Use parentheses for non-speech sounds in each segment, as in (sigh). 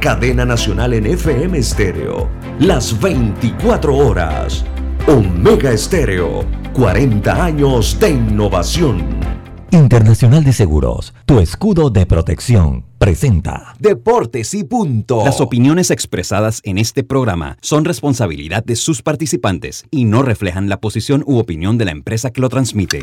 Cadena nacional en FM Estéreo. Las 24 horas. Omega Estéreo. 40 años de innovación. Internacional de Seguros, tu escudo de protección, presenta Deportes y punto. Las opiniones expresadas en este programa son responsabilidad de sus participantes y no reflejan la posición u opinión de la empresa que lo transmite.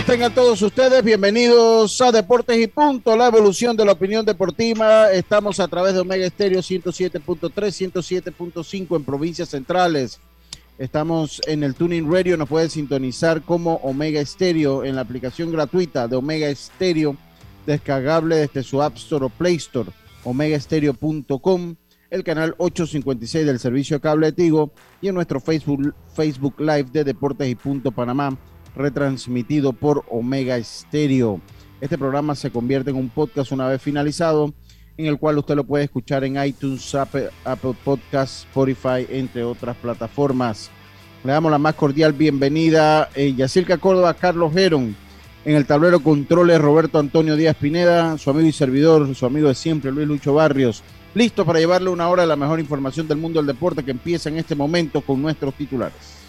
Tengan todos ustedes bienvenidos a Deportes y Punto, la evolución de la opinión deportiva. Estamos a través de Omega Estéreo 107.3, 107.5 en provincias centrales. Estamos en el Tuning Radio, nos puede sintonizar como Omega Estéreo en la aplicación gratuita de Omega Estéreo, descargable desde su App Store o Play Store, omegaestereo.com, el canal 856 del servicio cable de Tigo y en nuestro Facebook, Facebook Live de Deportes y Punto Panamá retransmitido por Omega Stereo. Este programa se convierte en un podcast una vez finalizado, en el cual usted lo puede escuchar en iTunes, Apple, Podcast, Spotify, entre otras plataformas. Le damos la más cordial bienvenida eh, Yacirca Córdoba, Carlos Geron. En el tablero controles Roberto Antonio Díaz Pineda, su amigo y servidor, su amigo de siempre, Luis Lucho Barrios. Listo para llevarle una hora de la mejor información del mundo del deporte que empieza en este momento con nuestros titulares.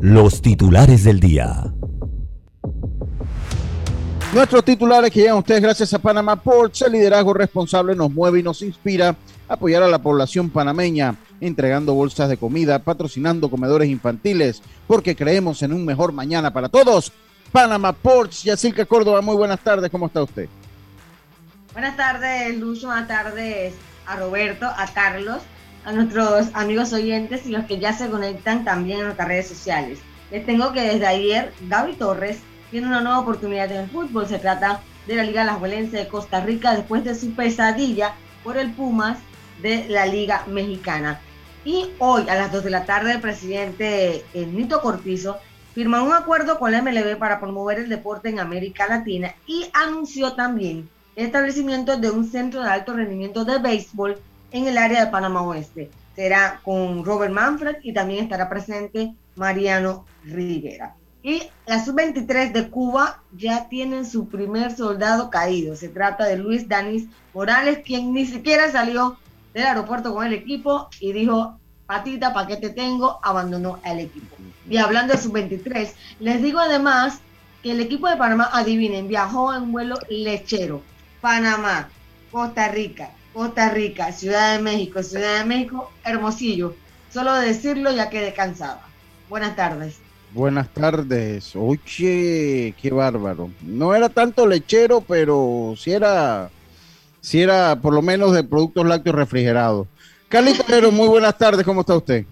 Los titulares del día. Nuestros titulares que llegan a ustedes gracias a Panamá Ports, el liderazgo responsable nos mueve y nos inspira a apoyar a la población panameña, entregando bolsas de comida, patrocinando comedores infantiles, porque creemos en un mejor mañana para todos. Panamá Ports, Yacirca Córdoba, muy buenas tardes, ¿cómo está usted? Buenas tardes, Lucho, buenas tardes a Roberto, a Carlos a nuestros amigos oyentes y los que ya se conectan también en nuestras redes sociales. Les tengo que desde ayer Gaby Torres tiene una nueva oportunidad en el fútbol. Se trata de la Liga Las de Costa Rica después de su pesadilla por el Pumas de la Liga Mexicana. Y hoy a las 2 de la tarde el presidente eh, Nito Cortizo firma un acuerdo con la MLB para promover el deporte en América Latina y anunció también el establecimiento de un centro de alto rendimiento de béisbol en el área de Panamá Oeste. Será con Robert Manfred y también estará presente Mariano Rivera. Y la sub-23 de Cuba ya tienen su primer soldado caído. Se trata de Luis Danis Morales, quien ni siquiera salió del aeropuerto con el equipo y dijo, patita, ¿para qué te tengo? Abandonó el equipo. Y hablando de sub-23, les digo además que el equipo de Panamá, adivinen, viajó en vuelo lechero. Panamá, Costa Rica, Costa Rica, Ciudad de México, Ciudad de México, Hermosillo. Solo decirlo ya quedé cansada. Buenas tardes. Buenas tardes. Oye, qué bárbaro. No era tanto lechero, pero sí era, sí era por lo menos de productos lácteos refrigerados. Carlito (laughs) Pero, muy buenas tardes. ¿Cómo está usted?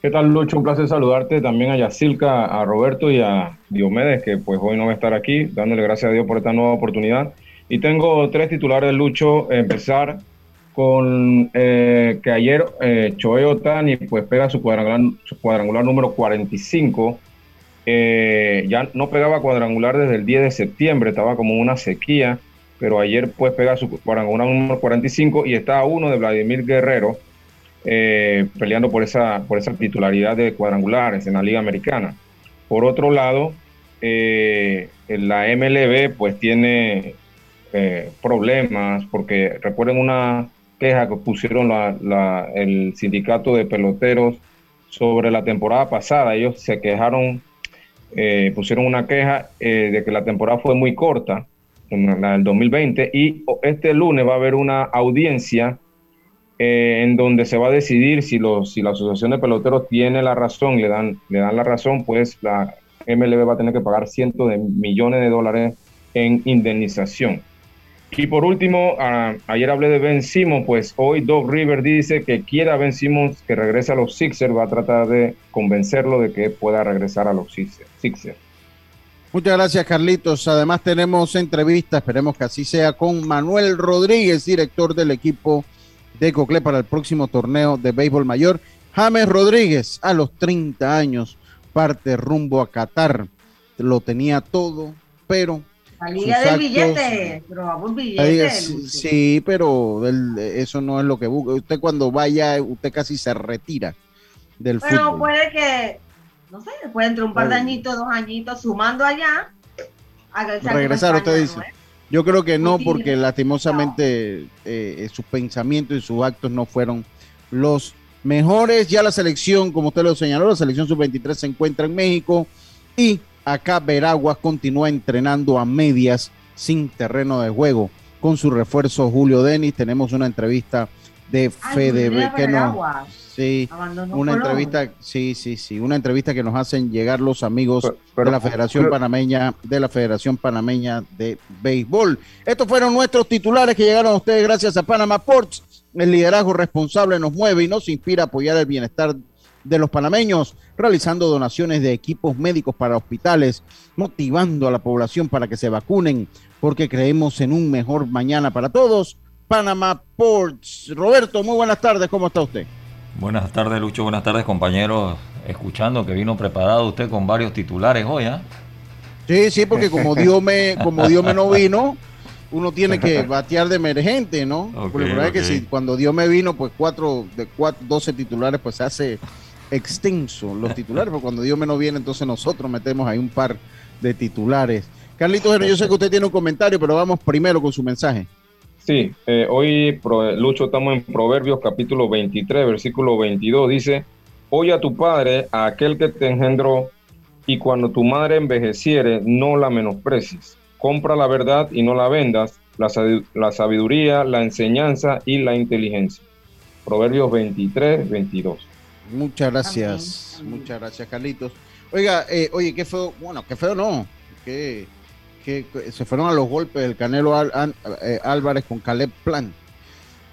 ¿Qué tal, Lucho? Un placer saludarte también a Yacilca, a Roberto y a Diomedes, que pues hoy no va a estar aquí, dándole gracias a Dios por esta nueva oportunidad. Y tengo tres titulares, Lucho. Empezar con eh, que ayer eh, Choe Otani pues pega su cuadrangular, su cuadrangular número 45. Eh, ya no pegaba cuadrangular desde el 10 de septiembre, estaba como una sequía, pero ayer pues pega su cuadrangular número 45 y está a uno de Vladimir Guerrero eh, peleando por esa, por esa titularidad de cuadrangulares en la Liga Americana. Por otro lado, la MLB pues tiene eh, problemas, porque recuerden una queja que pusieron la, el sindicato de peloteros sobre la temporada pasada. Ellos se quejaron, eh, pusieron una queja eh, de que la temporada fue muy corta, la del 2020, y este lunes va a haber una audiencia en donde se va a decidir si, los, si la Asociación de Peloteros tiene la razón, le dan, le dan la razón, pues la MLB va a tener que pagar cientos de millones de dólares en indemnización. Y por último, ayer hablé de Ben Simmons, pues hoy Doc River dice que quiere a Ben Simmons que regrese a los Sixers, va a tratar de convencerlo de que pueda regresar a los Sixers. Muchas gracias, Carlitos. Además tenemos entrevista, esperemos que así sea, con Manuel Rodríguez, director del equipo de Cocle para el próximo torneo de béisbol mayor. James Rodríguez, a los 30 años, parte rumbo a Qatar. Lo tenía todo, pero la liga del billete, pero vamos billete. Sí, pero eso no es lo que busca. Usted cuando vaya, usted casi se retira del fútbol. Pero puede que, no sé, después entre un par de añitos, dos añitos, sumando allá, regresar, usted dice. Yo creo que no, porque lastimosamente eh, sus pensamientos y sus actos no fueron los mejores. Ya la selección, como usted lo señaló, la selección sub-23 se encuentra en México y Acá Veraguas continúa entrenando a medias sin terreno de juego. Con su refuerzo Julio Denis, tenemos una entrevista de Fede que no, sí, una entrevista, sí, sí, sí, una entrevista que nos hacen llegar los amigos de la Federación Panameña, de la Federación Panameña de Béisbol. Estos fueron nuestros titulares que llegaron a ustedes gracias a Panama Ports. El liderazgo responsable nos mueve y nos inspira a apoyar el bienestar de los panameños, realizando donaciones de equipos médicos para hospitales, motivando a la población para que se vacunen, porque creemos en un mejor mañana para todos. Panamá Ports. Roberto, muy buenas tardes, ¿cómo está usted? Buenas tardes, Lucho, buenas tardes, compañeros. Escuchando que vino preparado usted con varios titulares hoy, ¿ah? Sí, sí, porque como (laughs) Dios me, como Dios me no vino, uno tiene que (laughs) batear de emergente, ¿no? porque la verdad es que si cuando Dios me vino, pues cuatro de cuatro, 12 titulares, pues se hace extenso los titulares, pero cuando Dios menos viene, entonces nosotros metemos ahí un par de titulares. Carlitos, yo sé que usted tiene un comentario, pero vamos primero con su mensaje. Sí, eh, hoy, Lucho, estamos en Proverbios capítulo 23, versículo 22. Dice, oye a tu padre, a aquel que te engendró, y cuando tu madre envejeciere, no la menosprecies. Compra la verdad y no la vendas, la sabiduría, la enseñanza y la inteligencia. Proverbios 23, 22. Muchas gracias, muchas gracias, Carlitos. Oiga, eh, oye, qué feo, bueno, qué feo no, que, se fueron a los golpes el Canelo eh, Álvarez con Caleb Plan.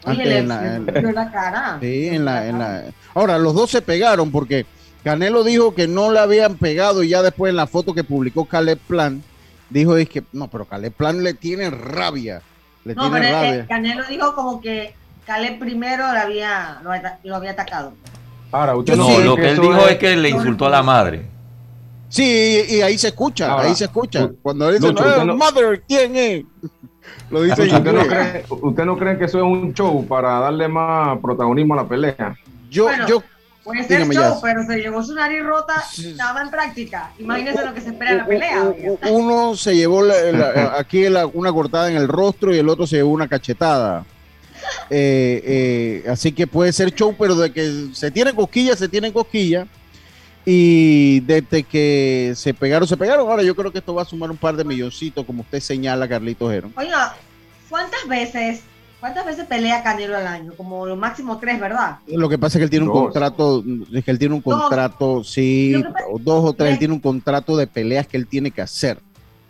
Oye, en la, cara. Sí, en la, en la. Ahora, los dos se pegaron porque Canelo dijo que no le habían pegado y ya después en la foto que publicó Caleb Plan, dijo es que no, pero Caleb Plan le tiene rabia. Le no, tiene pero rabia. Canelo dijo como que Caleb primero había, lo había atacado. Ahora, usted no, lo que él dijo es... que le insultó a la madre. Sí, y, ahí se escucha, ahí se escucha. Cuando dice, no, mother, ¿quién es? (laughs) Lo dice ¿Usted no, cree, ¿Usted no cree que eso es un show para darle más protagonismo a la pelea? Yo, yo. Puede ser show, pero se llevó su nariz rota, estaba en práctica. Imagínese lo que se espera en la pelea. Uno se llevó (laughs) aquí una cortada en el rostro y el otro se llevó una cachetada. Eh, eh, así que puede ser show, pero de que se tiene cosquilla, se tiene cosquilla. Y desde que se pegaron, se pegaron. Ahora yo creo que esto va a sumar un par de milloncitos, como usted señala, Carlitos Jero. Oiga, ¿cuántas veces ¿Cuántas veces pelea Canelo al año? Como lo máximo tres, ¿verdad? Lo que pasa es que él tiene un contrato, es que él tiene un contrato, sí, dos o tres, él tiene un contrato de peleas que él tiene que hacer.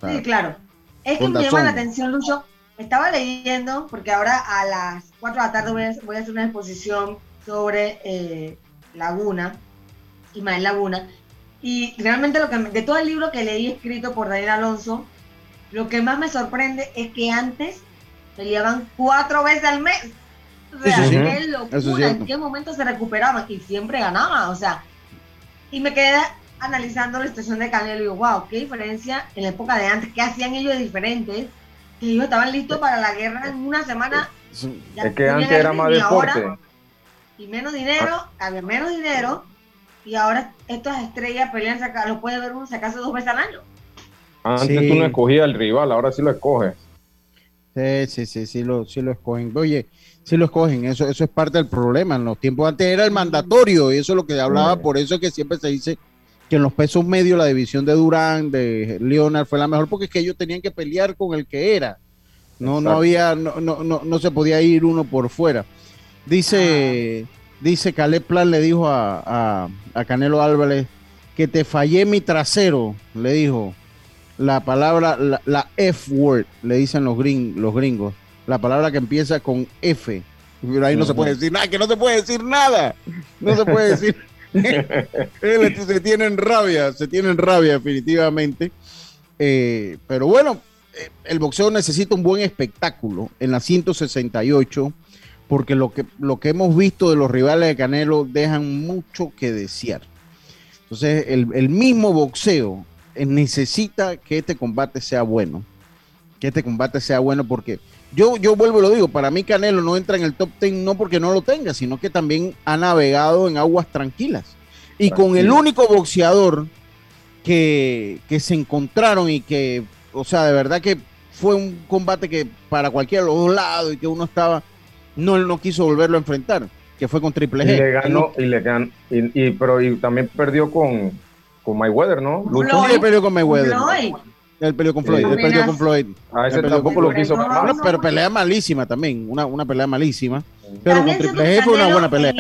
sí, claro. Es que me llama la atención, Lucho, estaba leyendo, porque ahora a las 4 de la tarde voy a, hacer una exposición sobre eh, Laguna, Ismael Laguna, y realmente lo que de todo el libro que leí escrito por Daniel Alonso, lo que más me sorprende es que antes peleaban cuatro veces al mes. O sea, qué locura, en qué momento se recuperaban y siempre ganaban, o sea, y me quedé analizando la situación de Canelo y digo, wow, qué diferencia en la época de antes, qué hacían ellos diferentes ellos estaban listos para la guerra en una semana. es que antes era más deporte. y menos dinero, ah. había menos dinero, y ahora estas estrellas pelean, lo puede ver uno sacarse dos veces al año. Antes tú no escogías al rival, ahora sí lo escoges. Sí, sí, sí, sí lo, sí lo escogen. Oye, sí lo escogen, eso, eso es parte del problema. En los tiempos antes era el mandatorio, y eso es lo que hablaba, por eso que siempre se dice que en los pesos medios la división de Durán, de Leonard fue la mejor porque es que ellos tenían que pelear con el que era. No, no había, no, no, no, se podía ir uno por fuera. Dice, dice Caleb Plan le dijo a, Canelo Álvarez que te fallé mi trasero, le dijo. La palabra, la, F word, le dicen los, los gringos. la palabra que empieza con F. Pero ahí no se puede decir nada, que no se puede decir nada. No se puede decir. (laughs) se tienen rabia, se tienen rabia definitivamente. Eh, pero bueno, eh, el boxeo necesita un buen espectáculo en la 168 porque lo que, lo que hemos visto de los rivales de Canelo dejan mucho que desear. Entonces, el, mismo boxeo necesita que este combate sea bueno. Que este combate sea bueno porque yo, yo vuelvo y lo digo, para mí Canelo no entra en el top 10 no porque no lo tenga, sino que también ha navegado en aguas tranquilas. Y con el único boxeador que, que se encontraron y que, o sea, de verdad que fue un combate que para cualquiera de los dos lados y que uno estaba, no, él no quiso volverlo a enfrentar que fue con Triple G. Y le ganó, y le ganó, y, pero y también perdió con, con Mayweather, ¿no? Lucho. Sí, perdió con Mayweather. Él perdió con Floyd, él perdió con Floyd. A ese tampoco lo quiso. No, pero pelea malísima también, una, una pelea malísima. Pero con Triple G fue una buena pelea.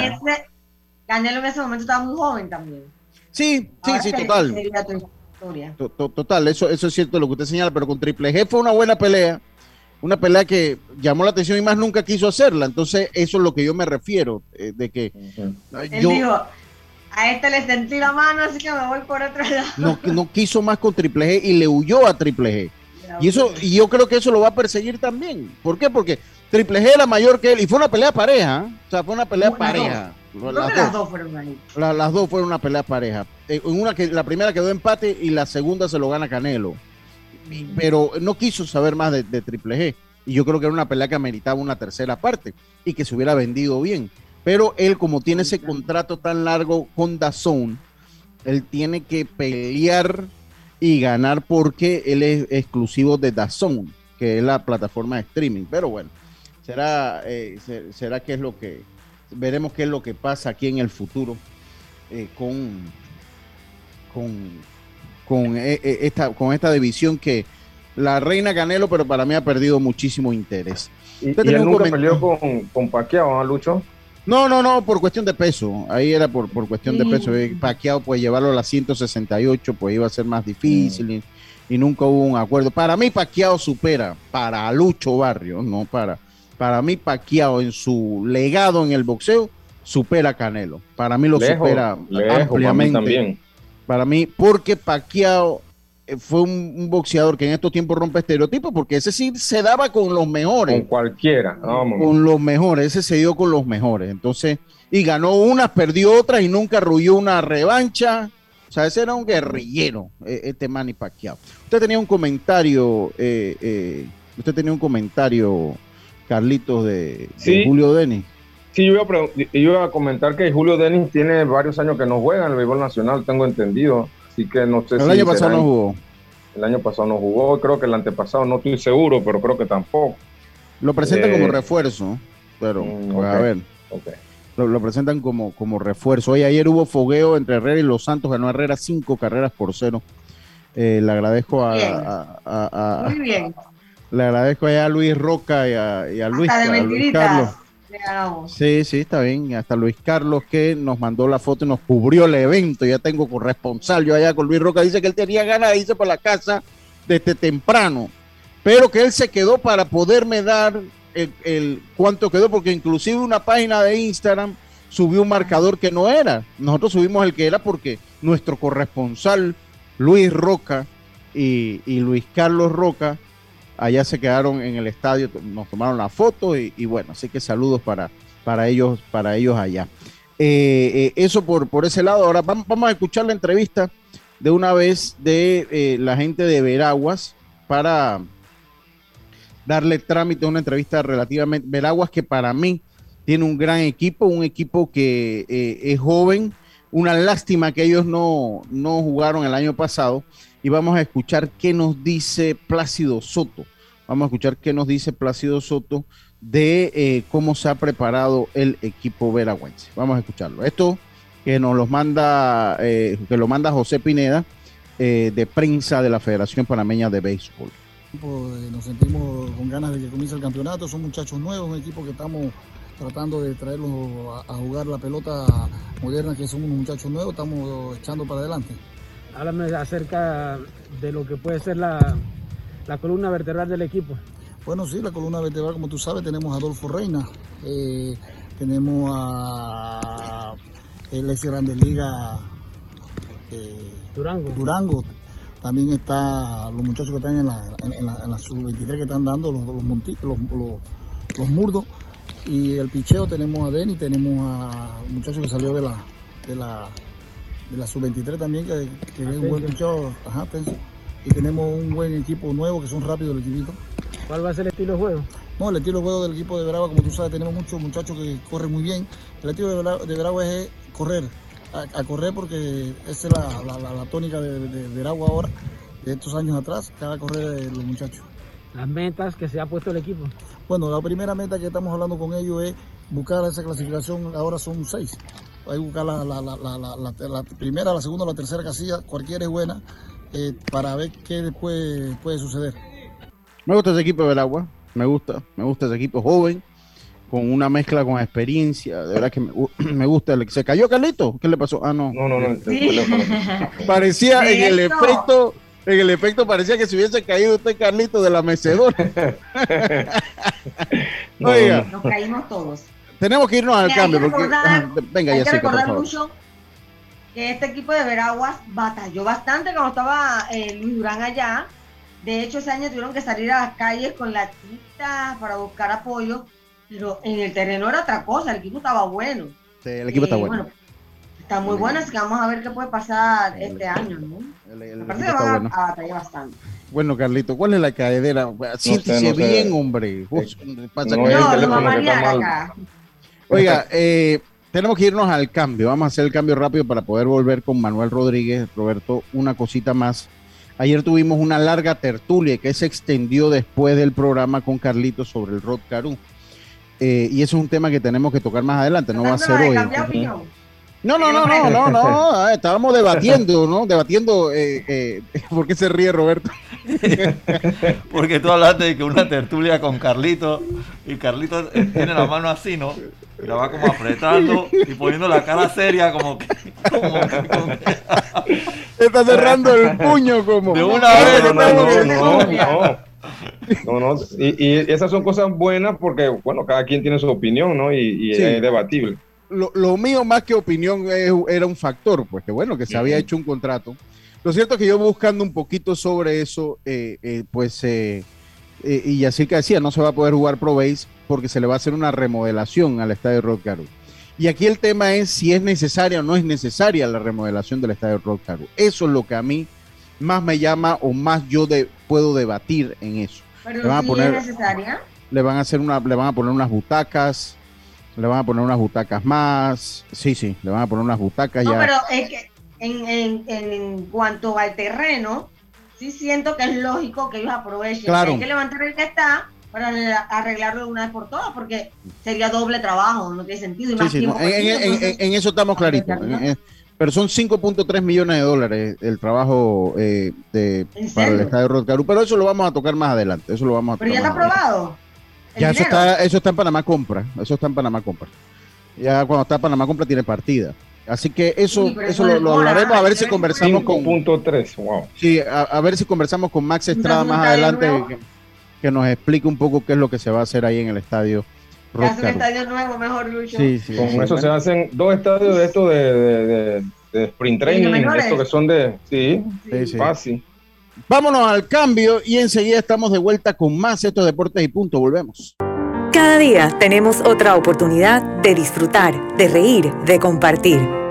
Canelo en ese momento estaba muy joven también. Sí, sí, sí, total. Total, eso, eso es cierto lo que usted señala, pero con Triple G fue una buena pelea una pelea que llamó la atención y más nunca quiso hacerla. Entonces, eso es lo que yo me refiero, eh, de que Él dijo, a este le sentí la mano, así que me voy por otro lado. No, no quiso más con Triple G y le huyó a Triple G. Y eso, y yo creo que eso lo va a perseguir también. ¿Por qué? Porque Triple G era mayor que él y fue una pelea pareja. ¿eh? O sea, fue una pelea pareja. Las, dos. fueron ahí. las dos fueron una pelea pareja. En una que la primera quedó empate y la segunda se lo gana Canelo pero no quiso saber más de, Triple G. Y yo creo que era una pelea que ameritaba una tercera parte y que se hubiera vendido bien. Pero él, como tiene ese contrato tan largo con Dazón, él tiene que pelear y ganar porque él es exclusivo de Dazón, que es la plataforma de streaming. Pero bueno, será, eh, será que es lo que veremos qué es lo que pasa aquí en el futuro eh, con, con, con, eh, esta, con esta división que la reina Canelo, pero para mí ha perdido muchísimo interés. ¿Y, y él nunca peleó con, con Pacquiao, Lucho? No, no, no, por cuestión de peso. Ahí era por, por cuestión de peso. Eh, Pacquiao, pues llevarlo a las 168, pues iba a ser más difícil y, nunca hubo un acuerdo. Para mí, Pacquiao supera para Lucho Barrio, no para. Para mí, Pacquiao en su legado en el boxeo supera a Canelo. Para mí lo supera ampliamente. también para mí, porque Pacquiao eh, fue un, boxeador que en estos tiempos rompe estereotipos, porque ese sí se daba con los mejores. Con cualquiera. con los mejores, ese se dio con los mejores. Entonces, y ganó unas, perdió otras y nunca arrulló una revancha. O sea, ese era un guerrillero, e, este Manny Pacquiao. Usted tenía un comentario, eh, eh, usted tenía un comentario, Carlitos, de, de Julio Denis. Sí, yo iba, a comentar que Julio Denis tiene varios años que no juega en el béisbol nacional, tengo entendido. Así que no sé el si. El año pasado no jugó. El año pasado no jugó, creo que el antepasado no estoy seguro, pero creo que tampoco. Lo presentan como eh, refuerzo, pero mm, pues, a ver. Lo, presentan como, como refuerzo. Hoy ayer hubo fogueo entre Herrera y Los Santos, ganó Herrera cinco carreras por cero. Eh, le agradezco a, Muy bien. Le agradezco a Luis Roca y a, Luis, a Luis Carlos Sí, sí, está bien. Hasta Luis Carlos que nos mandó la foto y nos cubrió el evento. Ya tengo corresponsal. Yo allá con Luis Roca dice que él tenía ganas de irse por la casa desde temprano, pero que él se quedó para poderme dar el, el cuánto quedó, porque inclusive una página de Instagram subió un marcador que no era. Nosotros subimos el que era porque nuestro corresponsal Luis Roca y, y Luis Carlos Roca allá se quedaron en el estadio, nos tomaron la foto y, bueno, así que saludos para, para, ellos, para ellos allá. Eh, eh, eso por, por ese lado. Ahora vamos, a escuchar la entrevista de una vez de eh, la gente de Veraguas para darle trámite a una entrevista relativamente. Veraguas que para mí tiene un gran equipo, un equipo que es joven. Una lástima que ellos no, no jugaron el año pasado y vamos a escuchar qué nos dice Plácido Soto. Vamos a escuchar qué nos dice Plácido Soto de eh, cómo se ha preparado el equipo veragüense. Vamos a escucharlo. Esto que nos lo manda, eh, que lo manda José Pineda, eh, de prensa de la Federación Panameña de Béisbol. Nos sentimos con ganas de que comience el campeonato. Son muchachos nuevos, un equipo que estamos tratando de traerlos a, a jugar la pelota moderna, que son unos muchachos nuevos. Estamos echando para adelante háblame acerca de lo que puede ser la, columna vertebral del equipo. Bueno, sí, la columna vertebral, como tú sabes, tenemos a Adolfo Reina, eh, tenemos a el ex Grande Liga eh, Durango. Durango. También está los muchachos que están en la, en la, en la sub-23 que están dando los, los, los, los, murdos. Y el picheo tenemos a Denny, tenemos a un muchacho que salió de la, de la, de la sub-23 también, que, que es un buen picheo. Ajá, y tenemos un buen equipo nuevo que son rápidos el equipito. ¿Cuál va a ser el estilo de juego? No, el estilo de juego del equipo de Veragua, como tú sabes, tenemos muchos muchachos que corren muy bien. El estilo de Veragua, es correr, a, correr porque esa es la, tónica de, Veragua ahora, de estos años atrás, cada correr de los muchachos. Las metas que se ha puesto el equipo. Bueno, la primera meta que estamos hablando con ellos es buscar esa clasificación, ahora son seis. Hay que buscar la, la primera, la segunda, la tercera casilla, cualquiera es buena, eh, para ver qué después puede suceder. Me gusta ese equipo del agua, me gusta, me gusta ese equipo joven, con una mezcla con experiencia, de verdad que me, (clears throat) gusta. ¿Se cayó Carlito? ¿Qué le pasó? Ah, no. No, no, no. (laughs) Parecía en el efecto, en el efecto parecía que se hubiese caído usted, Carlito, de la mecedora. (laughs) (laughs) Oiga. Nos caímos todos. Tenemos que irnos al cambio. venga, ya sé, por favor que este equipo de Veraguas batalló bastante cuando estaba eh, Luis Durán allá. De hecho, ese año tuvieron que salir a las calles con la tita para buscar apoyo, pero en el terreno era otra cosa, el equipo estaba bueno. Sí, el equipo está eh, bueno. Está muy bueno, así que vamos a ver qué puede pasar este año, ¿no? El, parece que van a, batallar bastante. Bueno, Carlito, ¿cuál es la cadera? Siéntese bien, hombre. no, no, no, va a acá. Oiga, eh, tenemos que irnos al cambio. Vamos a hacer el cambio rápido para poder volver con Manuel Rodríguez. Roberto, una cosita más. Ayer tuvimos una larga tertulia que se extendió después del programa con Carlitos sobre el Rod Caru. Eh, y eso es un tema que tenemos que tocar más adelante, no va a ser hoy. No, no, no, no, no, no, ah, estábamos debatiendo, ¿no? Debatiendo, eh, eh, (laughs) ¿por qué se ríe Roberto? (laughs) Porque tú hablaste de que una tertulia con Carlito y Carlito tiene la mano así, ¿no? Y la va como apretando y poniendo la cara seria como que... Está cerrando el puño como... De una vez. No, no, no, no. Y, y, esas son cosas buenas porque, bueno, cada quien tiene su opinión, ¿no? Y, y es debatible. Lo, lo, mío más que opinión era un factor, pues que bueno, que se había hecho un contrato. Lo cierto es que yo buscando un poquito sobre eso, eh, eh, pues, eh, y así que decía, no se va a poder jugar Pro Base porque se le va a hacer una remodelación al estadio Rock Caru. Y aquí el tema es si es necesaria o no es necesaria la remodelación del estadio Rock Caru. Eso es lo que a mí más me llama o más yo de, puedo debatir en eso. Pero le van a poner, es necesaria. Le van a hacer una, le van a poner unas butacas, le van a poner unas butacas más. Sí, sí, le van a poner unas butacas no, pero es que en, en, en, cuanto al terreno, sí siento que es lógico que ellos aprovechen. Claro. Hay que levantar el que está para arreglarlo de una vez por todas, porque sería doble trabajo, no tiene sentido. en, eso estamos claritos. pero son 5.3 millones de dólares el trabajo eh, de, para el estadio Rodcaru, pero eso lo vamos a tocar más adelante. Eso lo vamos a pero ya está aprobado. Ya eso está, eso está en Panamá Compra. Eso está en Panamá Compra. Ya cuando está en Panamá Compra tiene partida. Así que eso, eso lo, hablaremos a ver si conversamos con. Punto wow. Sí, a, ver si conversamos con Max Estrada más adelante que nos explique un poco qué es lo que se va a hacer ahí en el estadio. un estadio nuevo, mejor, Lucho. Sí, sí, Con eso se hacen dos estadios de estos de, de, de, sprint training, de estos que son de. Sí, sí, fácil. Vámonos al cambio y enseguida estamos de vuelta con más estos deportes y punto. Volvemos. Cada día tenemos otra oportunidad de disfrutar, de reír, de compartir.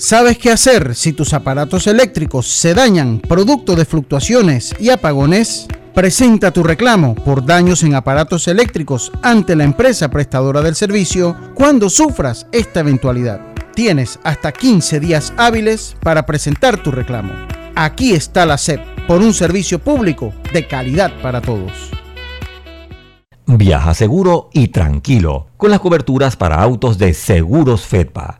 ¿Sabes qué hacer si tus aparatos eléctricos se dañan producto de fluctuaciones y apagones? Presenta tu reclamo por daños en aparatos eléctricos ante la empresa prestadora del servicio cuando sufras esta eventualidad. Tienes hasta 15 días hábiles para presentar tu reclamo. Aquí está la SEP por un servicio público de calidad para todos. Viaja seguro y tranquilo con las coberturas para autos de Seguros Fedpa.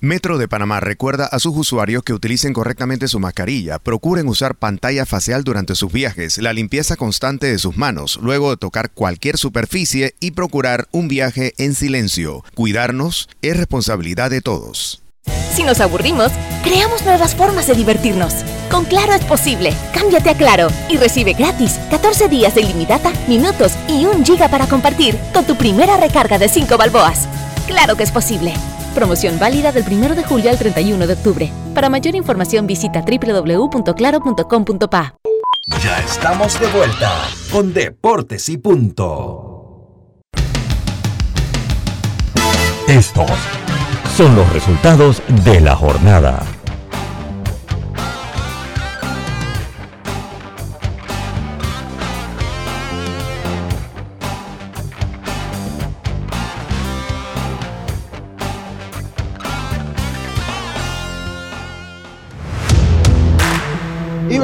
Metro de Panamá recuerda a sus usuarios que utilicen correctamente su mascarilla, procuren usar pantalla facial durante sus viajes, la limpieza constante de sus manos, luego de tocar cualquier superficie y procurar un viaje en silencio. Cuidarnos es responsabilidad de todos. Si nos aburrimos, creamos nuevas formas de divertirnos. Con Claro es posible. Cámbiate a Claro y recibe gratis 14 días de ilimitada, minutos y un giga para compartir con tu primera recarga de 5 balboas. Claro que es posible. Promoción válida del 1 de julio al 31 de octubre. Para mayor información visita www.claro.com.pa. Ya estamos de vuelta con Deportes y Punto. Estos son los resultados de la jornada.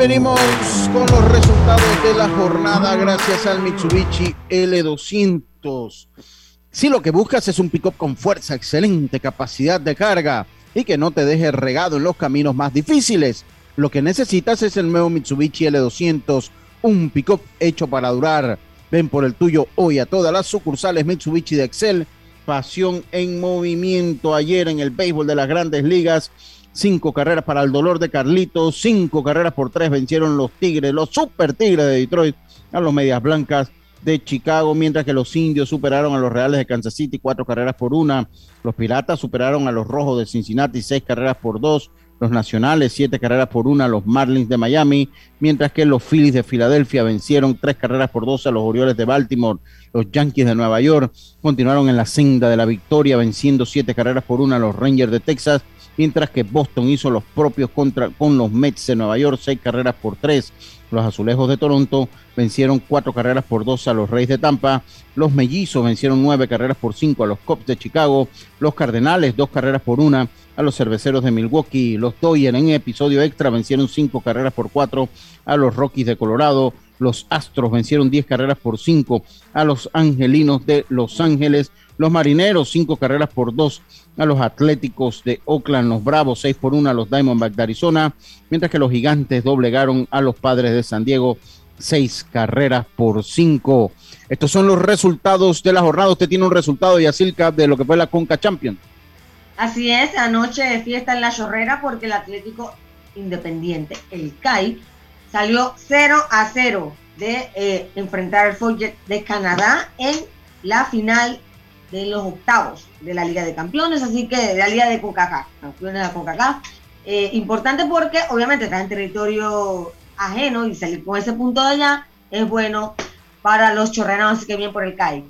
Venimos con los resultados de la jornada gracias al Mitsubishi L200. Si lo que buscas es un pick-up con fuerza, excelente capacidad de carga y que no te deje regado en los caminos más difíciles, lo que necesitas es el nuevo Mitsubishi L200, un pick-up hecho para durar. Ven por el tuyo hoy a todas las sucursales Mitsubishi de Excel. Pasión en movimiento ayer en el béisbol de las grandes ligas. Cinco carreras para el dolor de Carlitos, cinco carreras por tres vencieron los Tigres, los Super Tigres de Detroit a los Medias Blancas de Chicago, mientras que los indios superaron a los Reales de Kansas City cuatro carreras por una. Los Piratas superaron a los Rojos de Cincinnati seis carreras por dos. Los Nacionales siete carreras por una los Marlins de Miami, mientras que los Phillies de Filadelfia vencieron tres carreras por dos a los Orioles de Baltimore. Los Yankees de Nueva York continuaron en la senda de la victoria, venciendo siete carreras por una a los Rangers de Texas mientras que Boston hizo los propios contra, con los Mets de Nueva York, seis carreras por tres. Los Azulejos de Toronto vencieron cuatro carreras por dos a los Reyes de Tampa. Los Mellizos vencieron nueve carreras por cinco a los Cubs de Chicago. Los Cardenales dos carreras por una a los Cerveceros de Milwaukee. Los Dodgers en episodio extra vencieron cinco carreras por cuatro a los Rockies de Colorado. Los Astros vencieron diez carreras por cinco a los Angelinos de Los Ángeles. Los Marineros, cinco carreras por dos a los Atléticos de Oakland, los Bravos, seis por una a los Diamondbacks de Arizona, mientras que los Gigantes doblegaron a los Padres de San Diego, seis carreras por cinco. Estos son los resultados de la jornada. Usted tiene un resultado, Yacilca, de lo que fue la Conca Champions. Así es, anoche de fiesta en la chorrera porque el Atlético Independiente, el CAI, salió 0 a 0 de eh, enfrentar al Foyet de Canadá en la final de los octavos de la Liga de Campeones, así que de la Liga de CONCACAF, campeones de CONCACAF. Eh, importante porque obviamente está en territorio ajeno y salir con ese punto de allá es bueno para los chorrenados, así que bien por el CAI.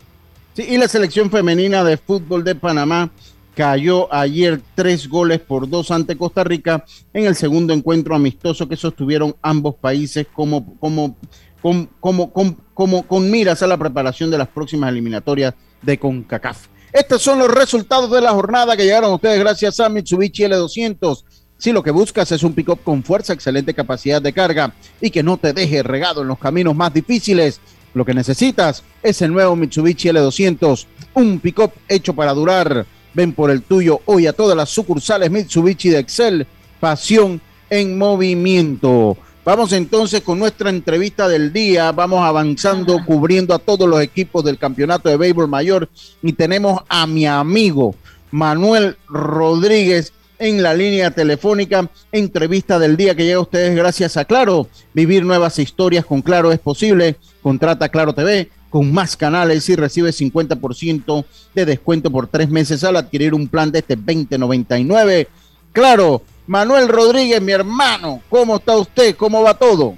Sí, y la selección femenina de fútbol de Panamá cayó ayer tres goles por dos ante Costa Rica en el segundo encuentro amistoso que sostuvieron ambos países como, como, como, como, como, con miras a la preparación de las próximas eliminatorias de CONCACAF. Estos son los resultados de la jornada que llegaron ustedes gracias a Mitsubishi L200. Si lo que buscas es un pick-up con fuerza, excelente capacidad de carga y que no te deje regado en los caminos más difíciles, lo que necesitas es el nuevo Mitsubishi L200, un pick-up hecho para durar. Ven por el tuyo hoy a todas las sucursales Mitsubishi de Excel. Pasión en movimiento. Vamos entonces con nuestra entrevista del día. Vamos avanzando, cubriendo a todos los equipos del campeonato de béisbol mayor. Y tenemos a mi amigo Manuel Rodríguez en la línea telefónica. Entrevista del día que llega a ustedes gracias a Claro. Vivir nuevas historias con Claro es posible. Contrata Claro TV con más canales y recibe 50% de descuento por tres meses al adquirir un plan de este 2099. Claro, Manuel Rodríguez, mi hermano, ¿cómo está usted? ¿Cómo va todo?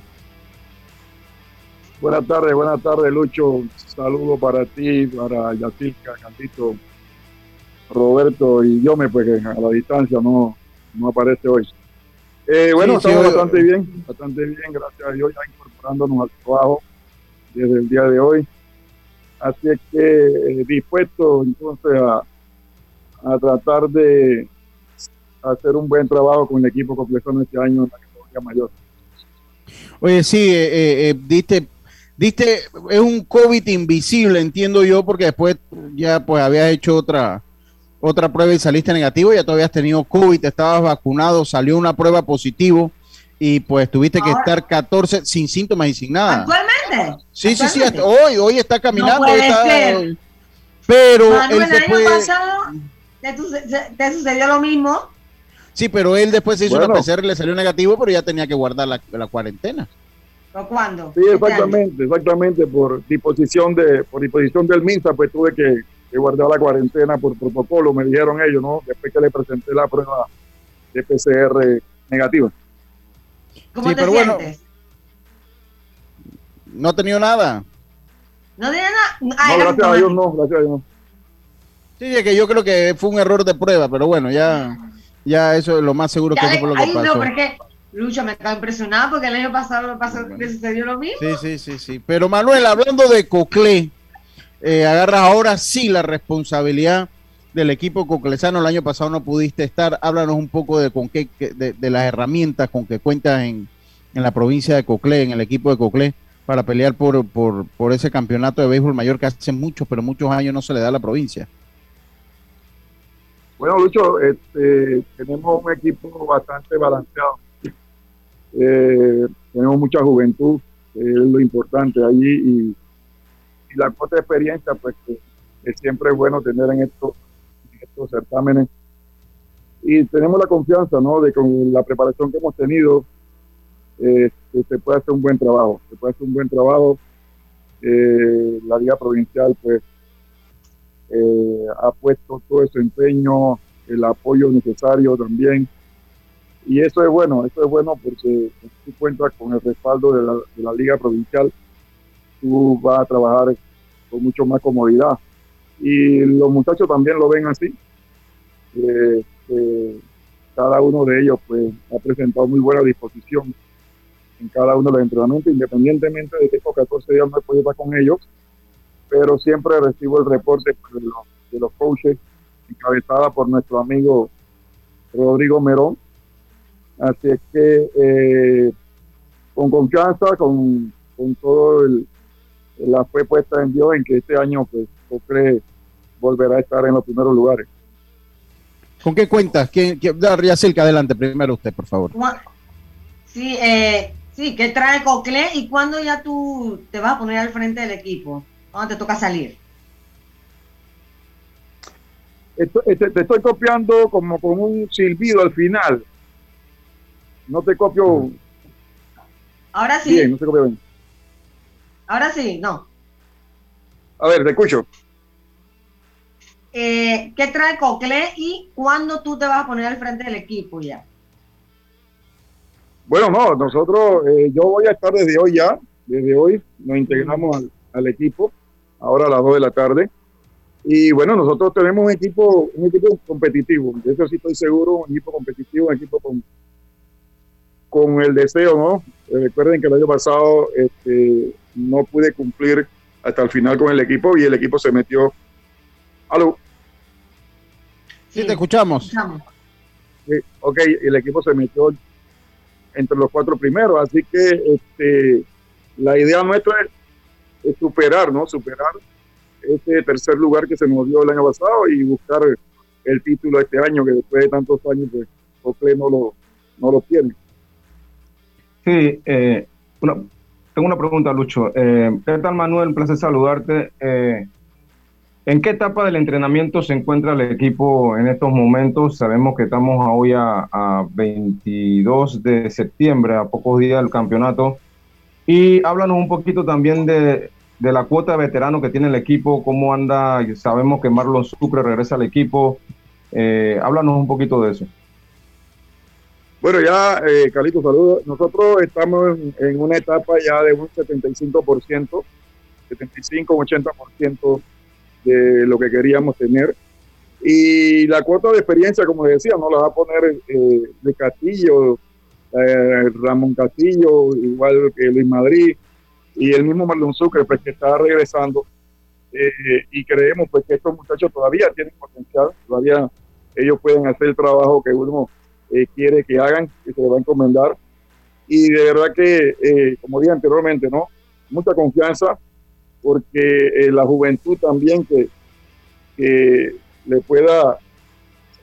Buenas tardes, buenas tardes, Lucho. Saludo para ti, para Yacirca, Cantito, Roberto y yo me, pues a la distancia no, no aparece hoy. Eh, bueno, estamos bastante bien, bastante bien, gracias a Dios, ya incorporándonos al trabajo desde el día de hoy. Así es que eh, dispuesto entonces a, a tratar de hacer un buen trabajo con el equipo completo este año en la categoría mayor. Oye, sí, eh, eh, diste, diste, es un COVID invisible, entiendo yo, porque después ya pues habías hecho otra, otra prueba y saliste negativo, ya todavía has tenido COVID, estabas vacunado, salió una prueba positivo y pues tuviste que estar 14 sin síntomas y sin nada. ¿Actualmente? Sí, sí, sí, hoy, hoy está caminando. está, pero Manuel, se fue... pasado te, sucedió lo mismo. Sí, pero él después se hizo bueno. una PCR, le salió negativo, pero ya tenía que guardar la, la cuarentena. ¿O cuándo? Sí, exactamente, exactamente, por disposición de, por disposición del MINSA, pues tuve que, que, guardar la cuarentena por protocolo, me dijeron ellos, ¿no? Después que le presenté la prueba de PCR negativa. ¿Cómo sí, te pero sientes? Bueno, no ha tenido nada. No tenía nada. no, gracias a Dios no, gracias a Dios no. Sí, es que yo creo que fue un error de prueba, pero bueno, ya, ya eso es lo más seguro ya, que eso fue lo que ay, pasó. No, porque Lucha me está impresionado porque el año pasado, lo pasó, le sucedió lo mismo. Sí, sí, sí, sí. Pero Manuel, hablando de Coclé, eh, agarras ahora sí la responsabilidad del equipo coclesano. El año pasado no pudiste estar. Háblanos un poco de con qué, de, de las herramientas con que cuentas en, en la provincia de Coclé, en el equipo de Coclé, para pelear por, por, por ese campeonato de béisbol mayor que hace muchos, pero muchos años no se le da a la provincia. Bueno, Lucho, este, tenemos un equipo bastante balanceado. Eh, tenemos mucha juventud, es lo importante allí, y, la corta experiencia, pues que, que, siempre bueno tener en estos, en estos certámenes. Y tenemos la confianza, ¿no?, de con la preparación que hemos tenido, eh, se puede hacer un buen trabajo, se puede hacer un buen trabajo. Eh, la Liga Provincial, pues, eh, ha puesto todo ese empeño, el apoyo necesario también. Y eso es bueno, eso es bueno porque tú cuentas con el respaldo de la, de la Liga Provincial, tú vas a trabajar con mucho más comodidad. Y los muchachos también lo ven así. Eh, eh, cada uno de ellos pues ha presentado muy buena disposición en cada uno de los entrenamientos, independientemente de que estos 14 días no he podido estar con ellos, pero siempre recibo el reporte de los, de los coaches, encabezada por nuestro amigo Rodrigo Merón. Así es que eh, con confianza, con, con todo el, la fe puesta en Dios, en que este año pues Ocre volverá a estar en los primeros lugares. ¿Con qué cuentas? ¿Quién, quién, Yacirca, adelante primero usted, por favor. Sí, eh, sí, ¿qué trae Cocle y cuándo ya tú te vas a poner al frente del equipo? ¿Cuándo te toca salir? Este, te estoy copiando como con un silbido al final. No te copio. Ahora sí. Bien, no se copia bien. Ahora sí, no. A ver, te escucho. Eh, ¿Qué trae Cocle y cuándo tú te vas a poner al frente del equipo ya? Bueno, no, nosotros, eh, yo voy a estar desde hoy ya, desde hoy nos integramos al, al equipo, ahora a las 2 de la tarde. Y bueno, nosotros tenemos un equipo, un equipo competitivo, de eso sí estoy seguro, un equipo competitivo, un equipo con, con el deseo, ¿no? Eh, recuerden que el año pasado este, no pude cumplir hasta el final con el equipo y el equipo se metió. ¿Aló? Sí, te escuchamos. Sí, ok, el equipo se metió entre los cuatro primeros, así que este, la idea nuestra es, es superar, ¿no? Superar este tercer lugar que se nos dio el año pasado y buscar el título este año, que después de tantos años, pues, no lo, no lo tiene. Sí, eh, una- tengo una pregunta, Lucho. Eh, ¿Qué tal, Manuel? Un placer saludarte. Eh, ¿En qué etapa del entrenamiento se encuentra el equipo en estos momentos? Sabemos que estamos hoy a, a 22 de septiembre, a pocos días del campeonato. Y háblanos un poquito también de, de la cuota de veterano que tiene el equipo, cómo anda. Sabemos que Marlon Sucre regresa al equipo. Eh, háblanos un poquito de eso. Bueno, ya, eh, Carlito, saludos. Nosotros estamos en, en una etapa ya de un 75%, 75-80% de lo que queríamos tener. Y la cuota de experiencia, como decía, no la va a poner eh, de Castillo, eh, Ramón Castillo, igual que Luis Madrid, y el mismo Marlon Sucre, pues que está regresando. Eh, y creemos pues que estos muchachos todavía tienen potencial, todavía ellos pueden hacer el trabajo que uno eh, quiere que hagan, que se les va a encomendar. Y de verdad que, eh, como dije anteriormente, ¿no? Mucha confianza, porque eh, la juventud también que, que le pueda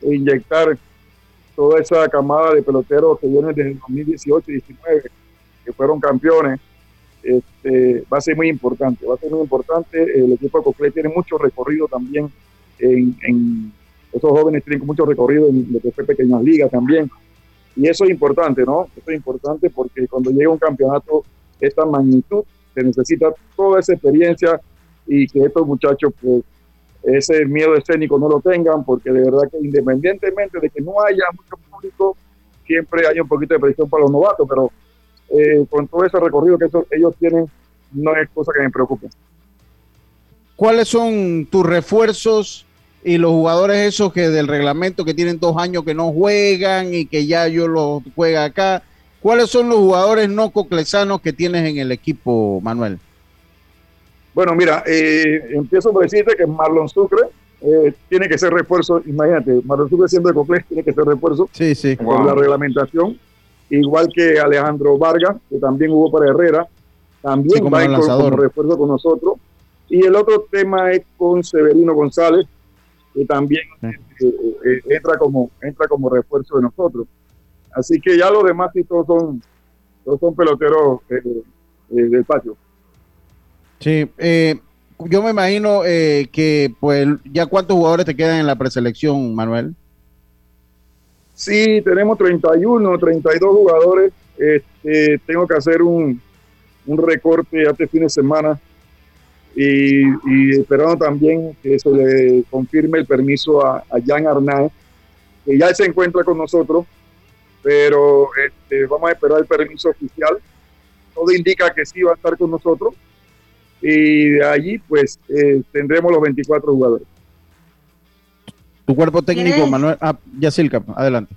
inyectar toda esa camada de peloteros que vienen desde el 2018 y 19, que fueron campeones, este, va a ser muy importante, va a ser muy importante. El equipo de Coclé tiene mucho recorrido también en, esos jóvenes tienen mucho recorrido en lo que fue pequeñas ligas también. Y eso es importante, ¿no? Eso es importante porque cuando llega un campeonato de esta magnitud, se necesita toda esa experiencia y que estos muchachos, pues, ese miedo escénico no lo tengan, porque de verdad que independientemente de que no haya mucho público, siempre hay un poquito de presión para los novatos, pero eh, con todo ese recorrido que ellos tienen, no es cosa que me preocupe. ¿Cuáles son tus refuerzos y los jugadores esos que del reglamento que tienen dos años que no juegan y que ya yo los juega acá? ¿Cuáles son los jugadores no coclesanos que tienes en el equipo, Manuel? Bueno, mira, eh, empiezo por decirte que Marlon Sucre eh, tiene que ser refuerzo. Imagínate, Marlon Sucre siendo de Coclés tiene que ser refuerzo sí, sí. por Wow. la reglamentación. Igual que Alejandro Vargas, que también jugó para Herrera, también Sí, como va como refuerzo con nosotros. Y el otro tema es con Severino González, que también eh, eh, entra como entra como refuerzo de nosotros. Así que ya los demás sí todos son, todos son peloteros eh, eh, del patio. Sí, eh, yo me imagino eh, que pues ya cuántos jugadores te quedan en la preselección, Manuel. Sí, tenemos 31, 32 jugadores. Este, tengo que hacer un, un recorte este fin de semana y, y esperando también que se le confirme el permiso a, Jan Arnaz, que ya se encuentra con nosotros, pero este, vamos a esperar el permiso oficial. Todo indica que sí va a estar con nosotros y de allí pues eh, tendremos los 24 jugadores. Tu cuerpo técnico, ¿Tienes? Manuel. Ah, Yacilca, adelante.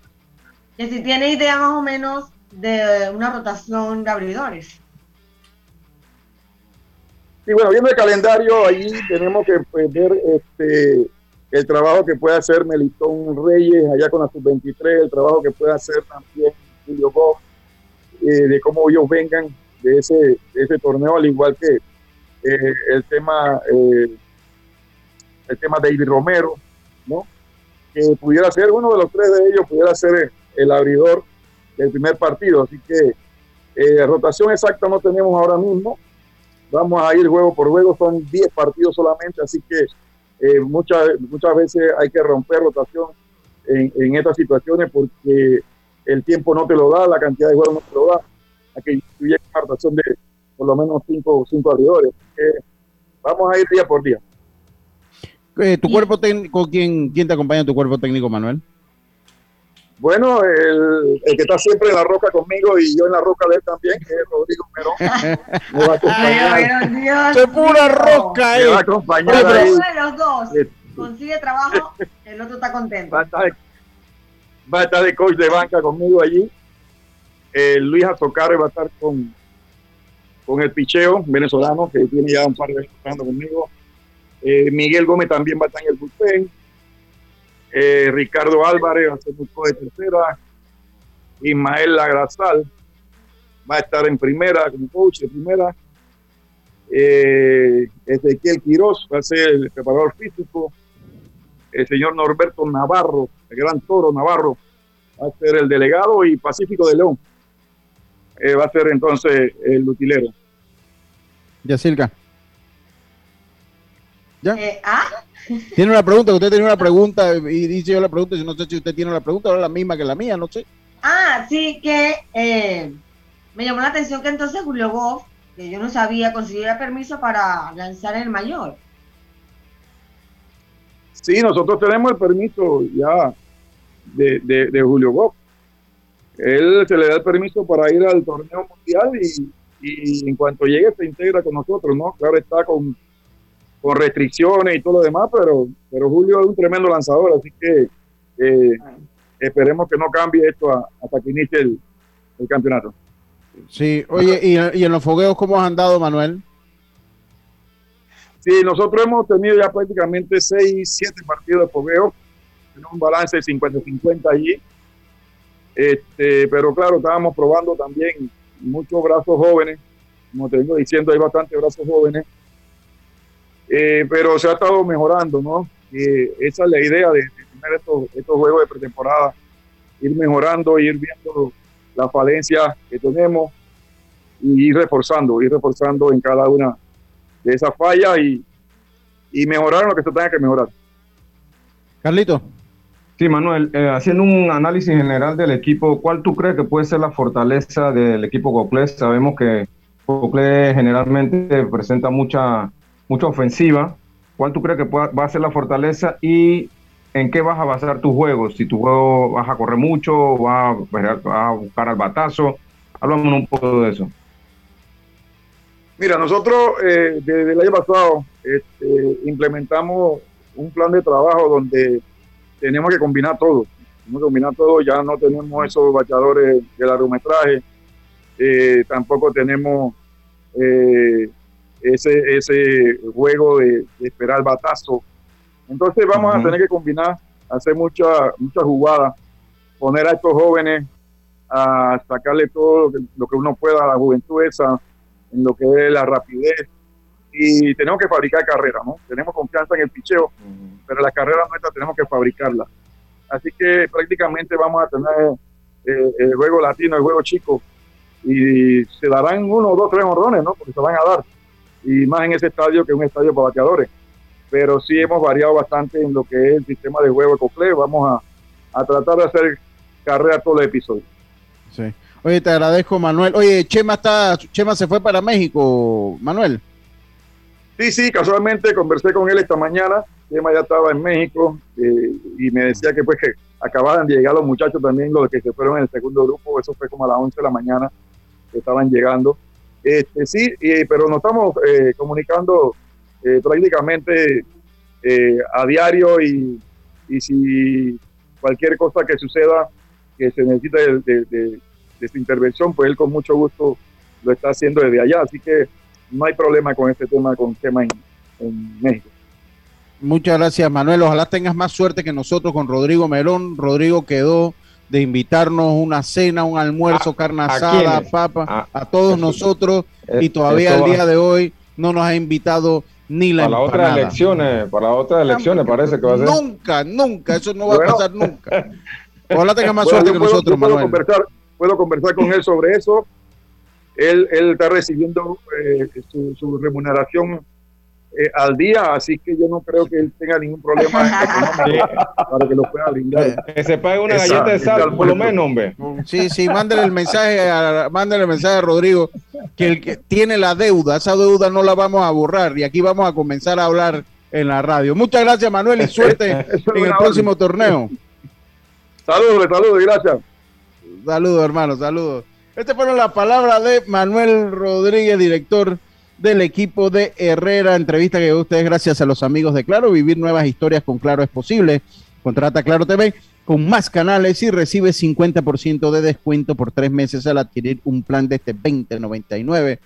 Que si tiene idea más o menos de una rotación de abridores. Y bueno, viendo el calendario, ahí tenemos que pues, ver este, el trabajo que puede hacer Melitón Reyes allá con la sub-23, el trabajo que puede hacer también Julio Gómez, eh, de cómo ellos vengan de ese, de ese torneo, al igual que eh, el tema eh, el tema de David Romero, ¿no? Que pudiera ser uno de los tres de ellos, pudiera ser el abridor del primer partido. Así que eh, rotación exacta no tenemos ahora mismo. Vamos a ir juego por juego, son 10 partidos solamente, así que eh, muchas, muchas veces hay que romper rotación en, estas situaciones porque el tiempo no te lo da, la cantidad de juegos no te lo da. a que incluya una rotación de por lo menos cinco, cinco abridores. vamos a ir día por día. Eh, ¿Tu cuerpo técnico, ¿quién, quién te acompaña en tu cuerpo técnico, Manuel? Bueno, el, el, que está siempre en la roca conmigo y yo en la roca de él también, que es Rodrigo Merón. (laughs) me va a acompañar. ¡Qué pura roca! Me va a acompañar Oye, uno de los dos consigue trabajo, el otro está contento. Va a estar de, va a estar de coach de banca conmigo allí. Eh, Luis Azocarre va a estar con, con el picheo venezolano, que tiene ya un par de años trabajando conmigo. Eh, Miguel Gómez también va a estar en el bullpen. Eh, Ricardo Álvarez va a ser de tercera. Ismael Lagrazal va a estar en primera como coach de primera. Eh, Ezequiel Quiroz va a ser el preparador físico. El señor Norberto Navarro, el gran toro Navarro, va a ser el delegado y Pacífico de León eh, va a ser entonces el utilero. Yacirca. ¿Ya? Eh, ¿Ah? Tiene una pregunta, usted tiene una pregunta y dice yo la pregunta, yo no sé si usted tiene la pregunta o es la misma que la mía, no sé. Ah, sí, que eh, me llamó la atención que entonces Julio Goff, que yo no sabía, consiguiera permiso para lanzar el mayor. Sí, nosotros tenemos el permiso ya de, de, de Julio Goff. Él se le da el permiso para ir al torneo mundial y, y en cuanto llegue se integra con nosotros, ¿no? Claro está con, con restricciones y todo lo demás, pero, pero Julio es un tremendo lanzador, así que eh, esperemos que no cambie esto a- hasta que inicie el, el campeonato. Sí, oye, y, y en los fogueos cómo has andado, Manuel? Sí, nosotros hemos tenido ya prácticamente 6, 7 partidos de fogueo. Tenemos un balance de 50-50 allí. Este, pero claro, estábamos probando también muchos brazos jóvenes. Como te vengo diciendo, hay bastantes brazos jóvenes. Eh, pero se ha estado mejorando, ¿no? Eh, esa es la idea de, tener estos, estos juegos de pretemporada. Ir mejorando, ir viendo las falencias que tenemos y ir reforzando, ir reforzando en cada una de esas fallas y, y mejorar lo que se tenga que mejorar. Carlito. Sí, Manuel, eh, haciendo un análisis general del equipo, ¿cuál tú crees que puede ser la fortaleza del equipo Coclés? Sabemos que Coclés generalmente presenta mucha, mucha ofensiva. ¿Cuál tú crees que va a ser la fortaleza y en qué vas a basar tu juego? Si tu juego vas a correr mucho, vas a, a buscar al batazo. Háblame un poco de eso. Mira, nosotros eh, desde el año pasado este, implementamos un plan de trabajo donde tenemos que combinar todo. Tenemos que combinar todo, ya no tenemos esos bateadores de largometraje, eh, tampoco tenemos eh, ese, ese juego de, de esperar batazo. Entonces vamos a tener que combinar, hacer muchas muchas jugadas, poner a estos jóvenes a sacarle todo lo que, lo que uno pueda a la juventud esa, en lo que es la rapidez. Y tenemos que fabricar carreras, ¿no? Tenemos confianza en el picheo, pero las carreras nuestras tenemos que fabricarlas. Así que prácticamente vamos a tener eh, el juego latino, el juego chico, y se darán uno, dos, tres honrones, ¿no? Porque se van a dar. Y más en ese estadio que un estadio para bateadores. Pero sí hemos variado bastante en lo que es el sistema de juego de Cocle. Vamos a, a tratar de hacer carrera todos los episodios. Sí. Oye, te agradezco, Manuel. Oye, Chema está, Chema se fue para México, Manuel. Sí, sí, casualmente conversé con él esta mañana. Chema ya estaba en México eh, y me decía que pues que acababan de llegar los muchachos también, los que se fueron en el segundo grupo. Eso fue como a las 11 de la mañana que estaban llegando. Este, sí, y- pero nos estamos eh, comunicando eh, prácticamente eh, a diario y, y si cualquier cosa que suceda que se de- de- de su intervención, pues él con mucho gusto lo está haciendo desde allá. Así que no hay problema con este tema, con tema en, en México. Muchas gracias, Manuel. Ojalá tengas más suerte que nosotros con Rodrigo Melón. Rodrigo quedó de invitarnos una cena, un almuerzo, carne a asada, quiénes? papa, a, todos nosotros. eh, y todavía va- día de hoy no nos ha invitado ni la Para las otras elecciones, para las otras elecciones parece que va a ser. Nunca, nunca, eso no va Bueno. a pasar nunca. (laughs) Ojalá tenga más Bueno, suerte que puedo- nosotros, puedo Manuel. Conversar, puedo conversar con él sobre eso. Él, él está recibiendo eh, su, su remuneración eh, al día, así que yo no creo que él tenga ningún problema (laughs) para que lo pueda brindar. Que se pague una galleta de sal, por lo menos, hombre. Sí, sí, mándale el mensaje a, mándale el mensaje a Rodrigo que el que tiene la deuda, esa deuda no la vamos a borrar y aquí vamos a comenzar a hablar en la radio. Muchas gracias, Manuel, y suerte (laughs) en el próximo torneo. Saludos, saludos, gracias. Saludos, hermano, saludos. Estas fueron las palabras de Manuel Rodríguez, director del equipo de Herrera. Entrevista que ustedes gracias a los amigos de Claro. Vivir nuevas historias con Claro es posible. Contrata Claro TV con más canales y recibe 50% de descuento por tres meses al adquirir un plan de este 2099.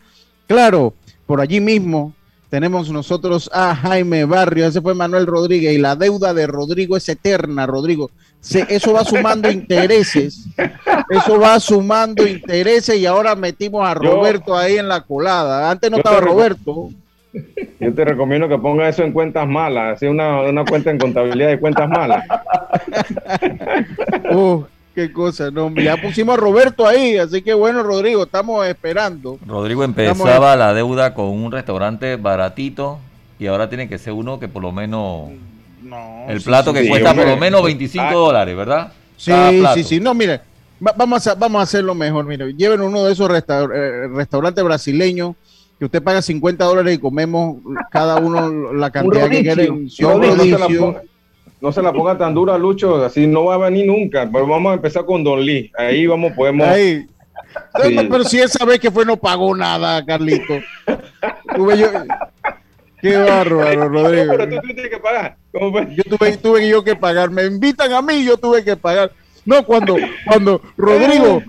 Claro, por allí mismo tenemos nosotros a Jaime Barrio, ese fue Manuel Rodríguez y la deuda de Rodrigo es eterna, Rodrigo. eso va sumando (laughs) intereses, eso va sumando intereses y ahora metimos a Roberto ahí en la colada. Antes no estaba Roberto. Yo te recomiendo que ponga eso en cuentas malas, así una, una cuenta en contabilidad de cuentas malas. (laughs) uh, qué cosa, no, ya pusimos a Roberto ahí, así que bueno, Rodrigo, estamos esperando. Rodrigo empezaba la deuda con un restaurante baratito y ahora tiene que ser uno que por lo menos el plato que cuesta por lo menos 25 ah. dólares, ¿verdad? Sí, sí, sí, no, mire, vamos a, vamos a hacerlo mejor, mire, lleven uno de esos eh, restaurantes brasileños que usted paga 50 dólares y comemos cada uno la cantidad que quieren. No se la ponga tan dura, Lucho, así no va a venir nunca. Pero vamos a empezar con Don Lee. Ahí vamos, podemos. Ahí. Pero si esa vez que fue no pagó nada, Carlito. tuve yo... Qué bárbaro, Rodrigo. Pero tú tienes que pagar. Yo tuve, tuve yo que pagar. Me invitan a mí, yo tuve que pagar. No, cuando, cuando Rodrigo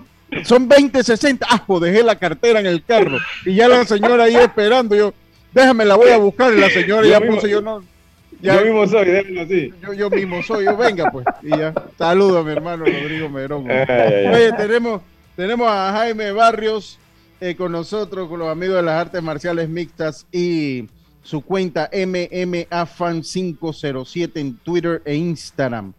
son 20, 60. Ah, pues dejé la cartera en el carro. Y ya la señora ahí esperando. Yo, déjame, la voy a buscar. Y la señora ya puse, yo no, yo mismo soy, déjalo así. Yo, yo, mismo soy, yo venga pues. Y ya. Saludo a mi hermano Rodrigo Merón. Oye, tenemos, tenemos a Jaime Barrios eh, con nosotros, con los amigos de las artes marciales mixtas y su cuenta MMAFan507 en Twitter e Instagram.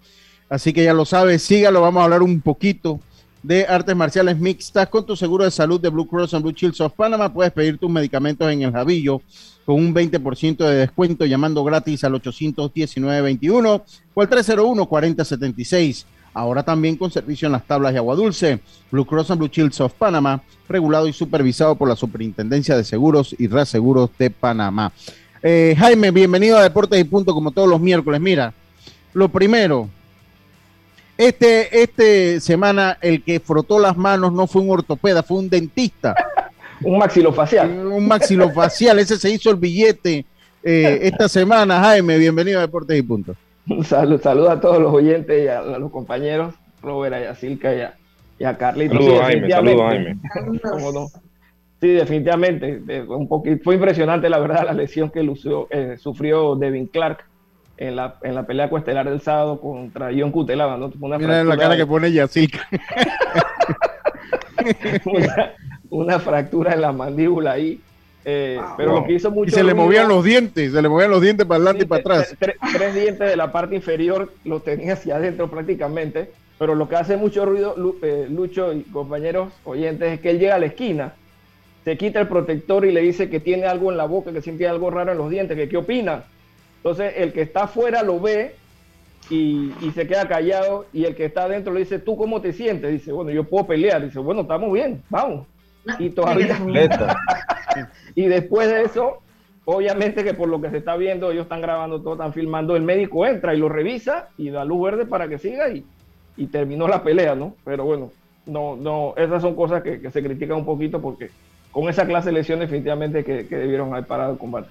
Así que ya lo sabes, sígalo, vamos a hablar un poquito de artes marciales mixtas con tu seguro de salud de Blue Cross and Blue Shields of Panama. Puedes pedir tus medicamentos en el Javillo con un 20% de descuento llamando gratis al 819-21 o al 301-4076. Ahora también con servicio en las tablas de agua dulce. Blue Cross and Blue Shields of Panama, regulado y supervisado por la Superintendencia de Seguros y Reaseguros de Panamá. Eh, Jaime, bienvenido a Deportes y Punto como todos los miércoles. Mira, lo primero, este, este semana el que frotó las manos no fue un ortopeda, fue un dentista. (laughs) un maxilofacial. Un maxilofacial, ese se hizo el billete eh, esta semana. Jaime, bienvenido a Deportes y Punto. Un saludo, a todos los oyentes y a, los compañeros, Robert, a Silca y a, y a Carlitos. Saludos, Jaime. Saludos, Jaime. Sí, definitivamente. Un poquito, fue impresionante, la verdad, la lesión que lució, eh, sufrió Devin Clark en la, en la pelea cuestelar del sábado contra John Cutelaba. ¿no? Mira la cara que pone Yacilca. (laughs) una fractura en la mandíbula ahí. Eh, ah, pero lo que hizo mucho. Y se le movían los dientes, se le movían los dientes para adelante y para atrás. Tres, dientes de la parte inferior lo tenía hacia adentro prácticamente. Pero lo que hace mucho ruido, eh, Lucho y compañeros oyentes, es que él llega a la esquina, se quita el protector y le dice que tiene algo en la boca, que siente algo raro en los dientes, que qué opina. Entonces el que está afuera lo ve y, y, se queda callado y el que está adentro le dice, ¿tú cómo te sientes? Dice, bueno, yo puedo pelear. Dice, bueno, estamos bien, vamos. Y todavía (laughs) y después de eso obviamente que por lo que se está viendo ellos están grabando todo están filmando el médico entra y lo revisa y da luz verde para que siga y, y terminó la pelea no pero bueno no no esas son cosas que, se critican un poquito porque con esa clase de lesión definitivamente que, debieron haber parado el combate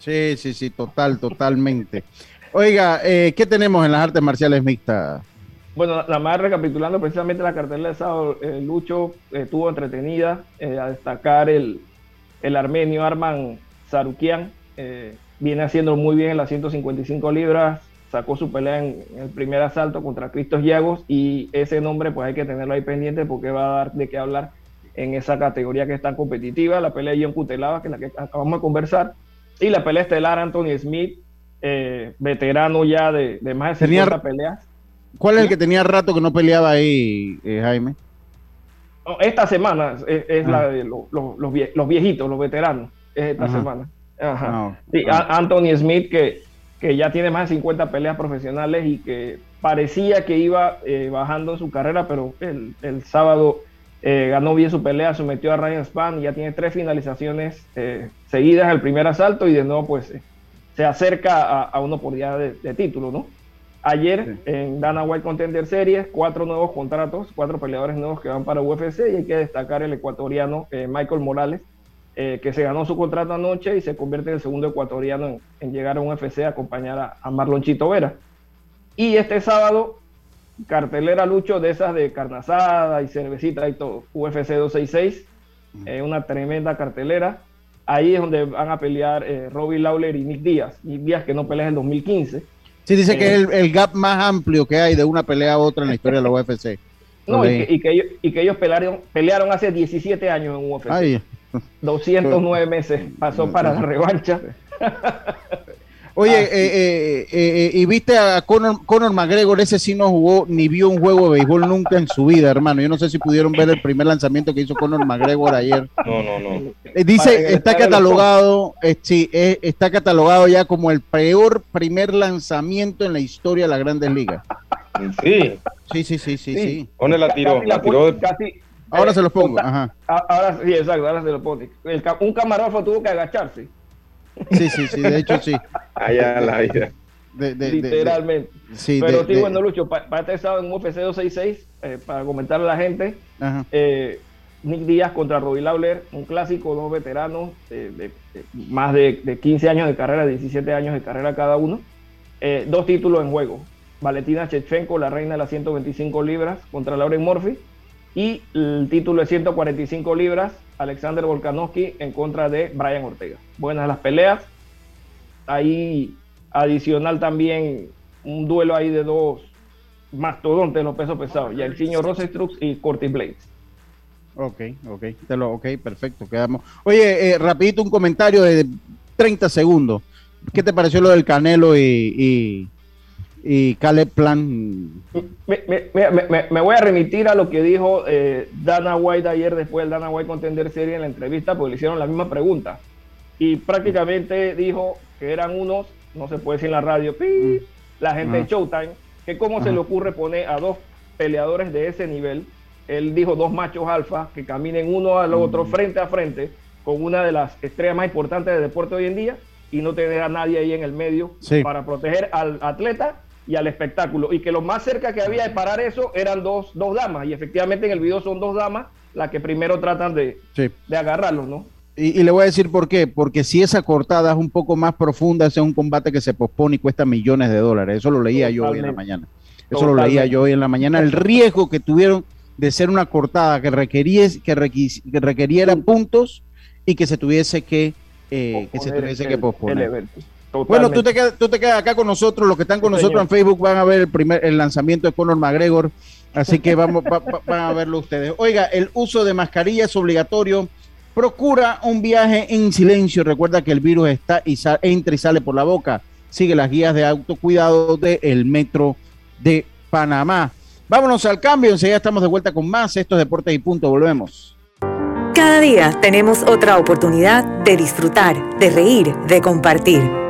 sí sí sí total totalmente. Oiga eh, qué tenemos en las artes marciales mixtas bueno, nada más recapitulando precisamente la cartelera de sábado, eh, Lucho estuvo entretenida eh, a destacar el, el, armenio Arman Sarukian, eh, viene haciendo muy bien en las 155 libras, sacó su pelea en, el primer asalto contra Cristos Yagos y ese nombre pues hay que tenerlo ahí pendiente porque va a dar de qué hablar en esa categoría que es tan competitiva, la pelea de John Cutelaba, que es la que acabamos de conversar, y la pelea estelar Anthony Smith, veterano ya de, de más de 50 peleas ¿Cuál es el que tenía rato que no peleaba ahí, eh, Jaime? esta semana es, la ah. de los, viejitos, los veteranos. Es esta semana. Ajá. Sí, Anthony Smith, que, que ya tiene más de 50 peleas profesionales y que parecía que iba eh, bajando en su carrera, pero el, el sábado eh, ganó bien su pelea, sometió a Ryan Span, ya tiene tres finalizaciones eh, seguidas al primer asalto y de nuevo pues se acerca a, uno por día de, título, ¿no? Ayer en Dana White Contender Series, cuatro nuevos contratos, cuatro peleadores nuevos que van para UFC y hay que destacar el ecuatoriano Michael Morales, que se ganó su contrato anoche y se convierte en el segundo ecuatoriano en, llegar a un UFC a acompañar a, a Marlon Chito Vera. Y este sábado, cartelera Lucho de esas de carnazada y cervecita y todo. UFC 266, eh, una tremenda cartelera. Ahí es donde van a pelear eh, Robbie Lawler y Nick Díaz. Nick Díaz que no pelea en 2015. Sí, dice que es el, gap más amplio que hay de una pelea a otra en la historia de la UFC. No, y que, ellos, y que ellos pelearon, pelearon hace 17 años en UFC. 209 meses (laughs) pasó para la revancha. Oye, ah, eh, eh, eh, y viste a Conor, Conor, McGregor, ese sí no jugó ni vio un juego de béisbol nunca en su vida, hermano. Yo no sé si pudieron ver el primer lanzamiento que hizo Conor McGregor ayer. No, no, no. Dice, está catalogado, sí, está catalogado ya como el peor primer lanzamiento en la historia de las Grandes Ligas. Sí. Sí, sí, sí, sí, sí. ¿Dónde la tiró? La tiró Ahora se lo pongo. Ajá. Ahora sí, exacto, ahora se lo pone. un camarógrafo tuvo que agacharse. Sí, sí, sí, de hecho sí. (laughs) Allá la vida. Literalmente. Pero sí, bueno, Lucho, para, este sábado en UFC 266, eh, para comentarle a la gente, eh, Nick Díaz contra Robbie Lawler, un clásico, dos veteranos, de, más de, 15 años de carrera, 17 años de carrera cada uno. Eh, dos títulos en juego. Valentina Chechenko, la reina de las 125 libras, contra Lauren Murphy. Y el título de 145 libras, Alexander Volkanovski en contra de Brian Ortega. Buenas las peleas. Ahí adicional también un duelo ahí de dos mastodontes en los pesos pesados, ya el señor Rosenstruck y Curtis Blades. Ok, ok, te lo, ok, perfecto, quedamos. Oye, eh, rapidito un comentario de 30 segundos. ¿Qué te pareció lo del Canelo y Caleb Plan. Me, voy a remitir a lo que dijo eh, Dana White ayer después del Dana White Contender Serie en la entrevista, porque le hicieron la misma pregunta. Y prácticamente dijo que eran unos, no se puede decir en la radio, mm. la gente de Showtime, que cómo se le ocurre poner a dos peleadores de ese nivel. Él dijo dos machos alfa que caminen uno al otro mm. frente a frente con una de las estrellas más importantes del deporte hoy en día y no tener a nadie ahí en el medio para proteger al atleta y al espectáculo. Y que lo más cerca que había de parar eso eran dos, dos damas. Y efectivamente en el video son dos damas las que primero tratan de, de agarrarlos, ¿no? Y, le voy a decir por qué. Porque si esa cortada es un poco más profunda, ese es un combate que se pospone y cuesta millones de dólares. Eso lo leía yo hoy en la mañana. Eso lo leía yo hoy en la mañana. El riesgo que tuvieron de ser una cortada que, requeriese, que, requiriera puntos y que se tuviese que, eh, que se tuviese que posponer. Bueno, tú te, quedas, tú te quedas acá con nosotros. Los que están con nosotros en Facebook van a ver el primer el lanzamiento de Conor McGregor. Así que vamos, van a verlo ustedes. Oiga, el uso de mascarilla es obligatorio. Procura un viaje en silencio. Recuerda que el virus está y entra y sale por la boca. Sigue las guías de autocuidado del Metro de Panamá. Vámonos al cambio. Enseguida estamos de vuelta con más. Esto es Deportes y Punto. Volvemos. Cada día tenemos otra oportunidad de disfrutar, de reír, de compartir.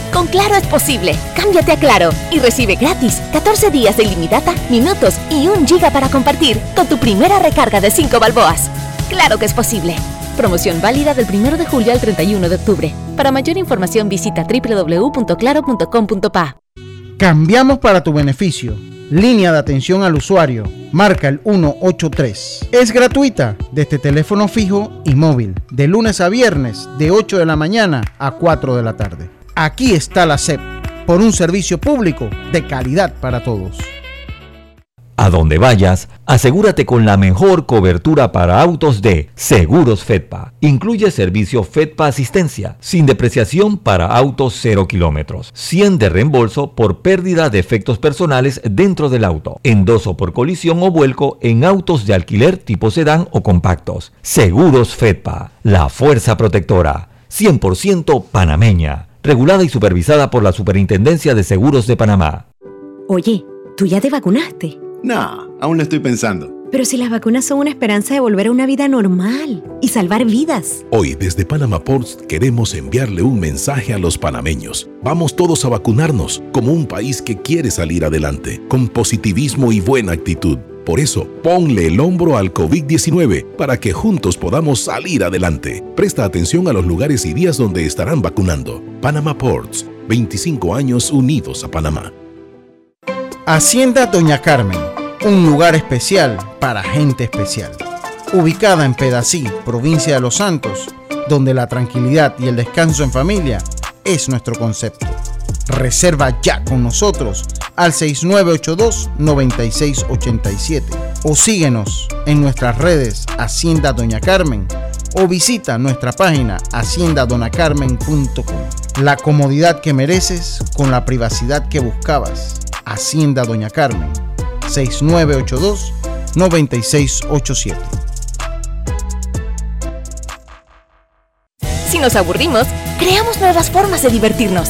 Con Claro es posible. Cámbiate a Claro y recibe gratis 14 días de ilimitada, minutos y un giga para compartir con tu primera recarga de 5 balboas. Claro que es posible. Promoción válida del 1 de julio al 31 de octubre. Para mayor información visita www.claro.com.pa. Cambiamos para tu beneficio. Línea de atención al usuario. Marca el 183. Es gratuita desde teléfono fijo y móvil. De lunes a viernes, de 8 de la mañana a 4 de la tarde. Aquí está la SEP. Por un servicio público de calidad para todos. A donde vayas, asegúrate con la mejor cobertura para autos de Seguros Fedpa. Incluye servicio Fedpa Asistencia, sin depreciación para autos 0 kilómetros, 100 de reembolso por pérdida de efectos personales dentro del auto, endoso por colisión o vuelco en autos de alquiler tipo sedán o compactos. Seguros Fedpa, la fuerza protectora, 100% panameña, regulada y supervisada por la Superintendencia de Seguros de Panamá. Oye, ¿tú ya te vacunaste? No, aún lo estoy pensando. Pero si las vacunas son una esperanza de volver a una vida normal y salvar vidas. Hoy desde Panama Ports queremos enviarle un mensaje a los panameños. Vamos todos a vacunarnos como un país que quiere salir adelante, con positivismo y buena actitud. Por eso, ponle el hombro al COVID-19 para que juntos podamos salir adelante. Presta atención a los lugares y días donde estarán vacunando. Panama Ports, 25 años unidos a Panamá. Hacienda Doña Carmen, un lugar especial para gente especial. Ubicada en Pedací, provincia de Los Santos, donde la tranquilidad y el descanso en familia es nuestro concepto. Reserva ya con nosotros al 6982-9687 o síguenos en nuestras redes Hacienda Doña Carmen o visita nuestra página haciendadonacarmen.com. La comodidad que mereces con la privacidad que buscabas. Hacienda Doña Carmen, 6982-9687. Si nos aburrimos, creamos nuevas formas de divertirnos.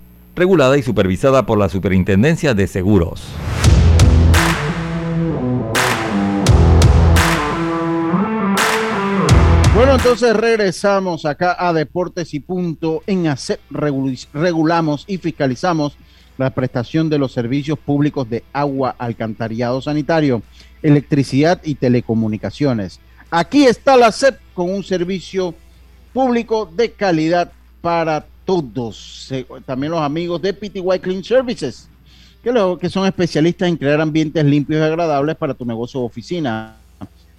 Regulada y supervisada por la Superintendencia de Seguros. Bueno, entonces regresamos acá a Deportes y Punto. En ACEP regulamos y fiscalizamos la prestación de los servicios públicos de agua, alcantarillado sanitario, electricidad y telecomunicaciones. Aquí está la CEP con un servicio público de calidad para todos. También los amigos de PTY Clean Services, que, lo, que son especialistas en crear ambientes limpios y agradables para tu negocio o oficina.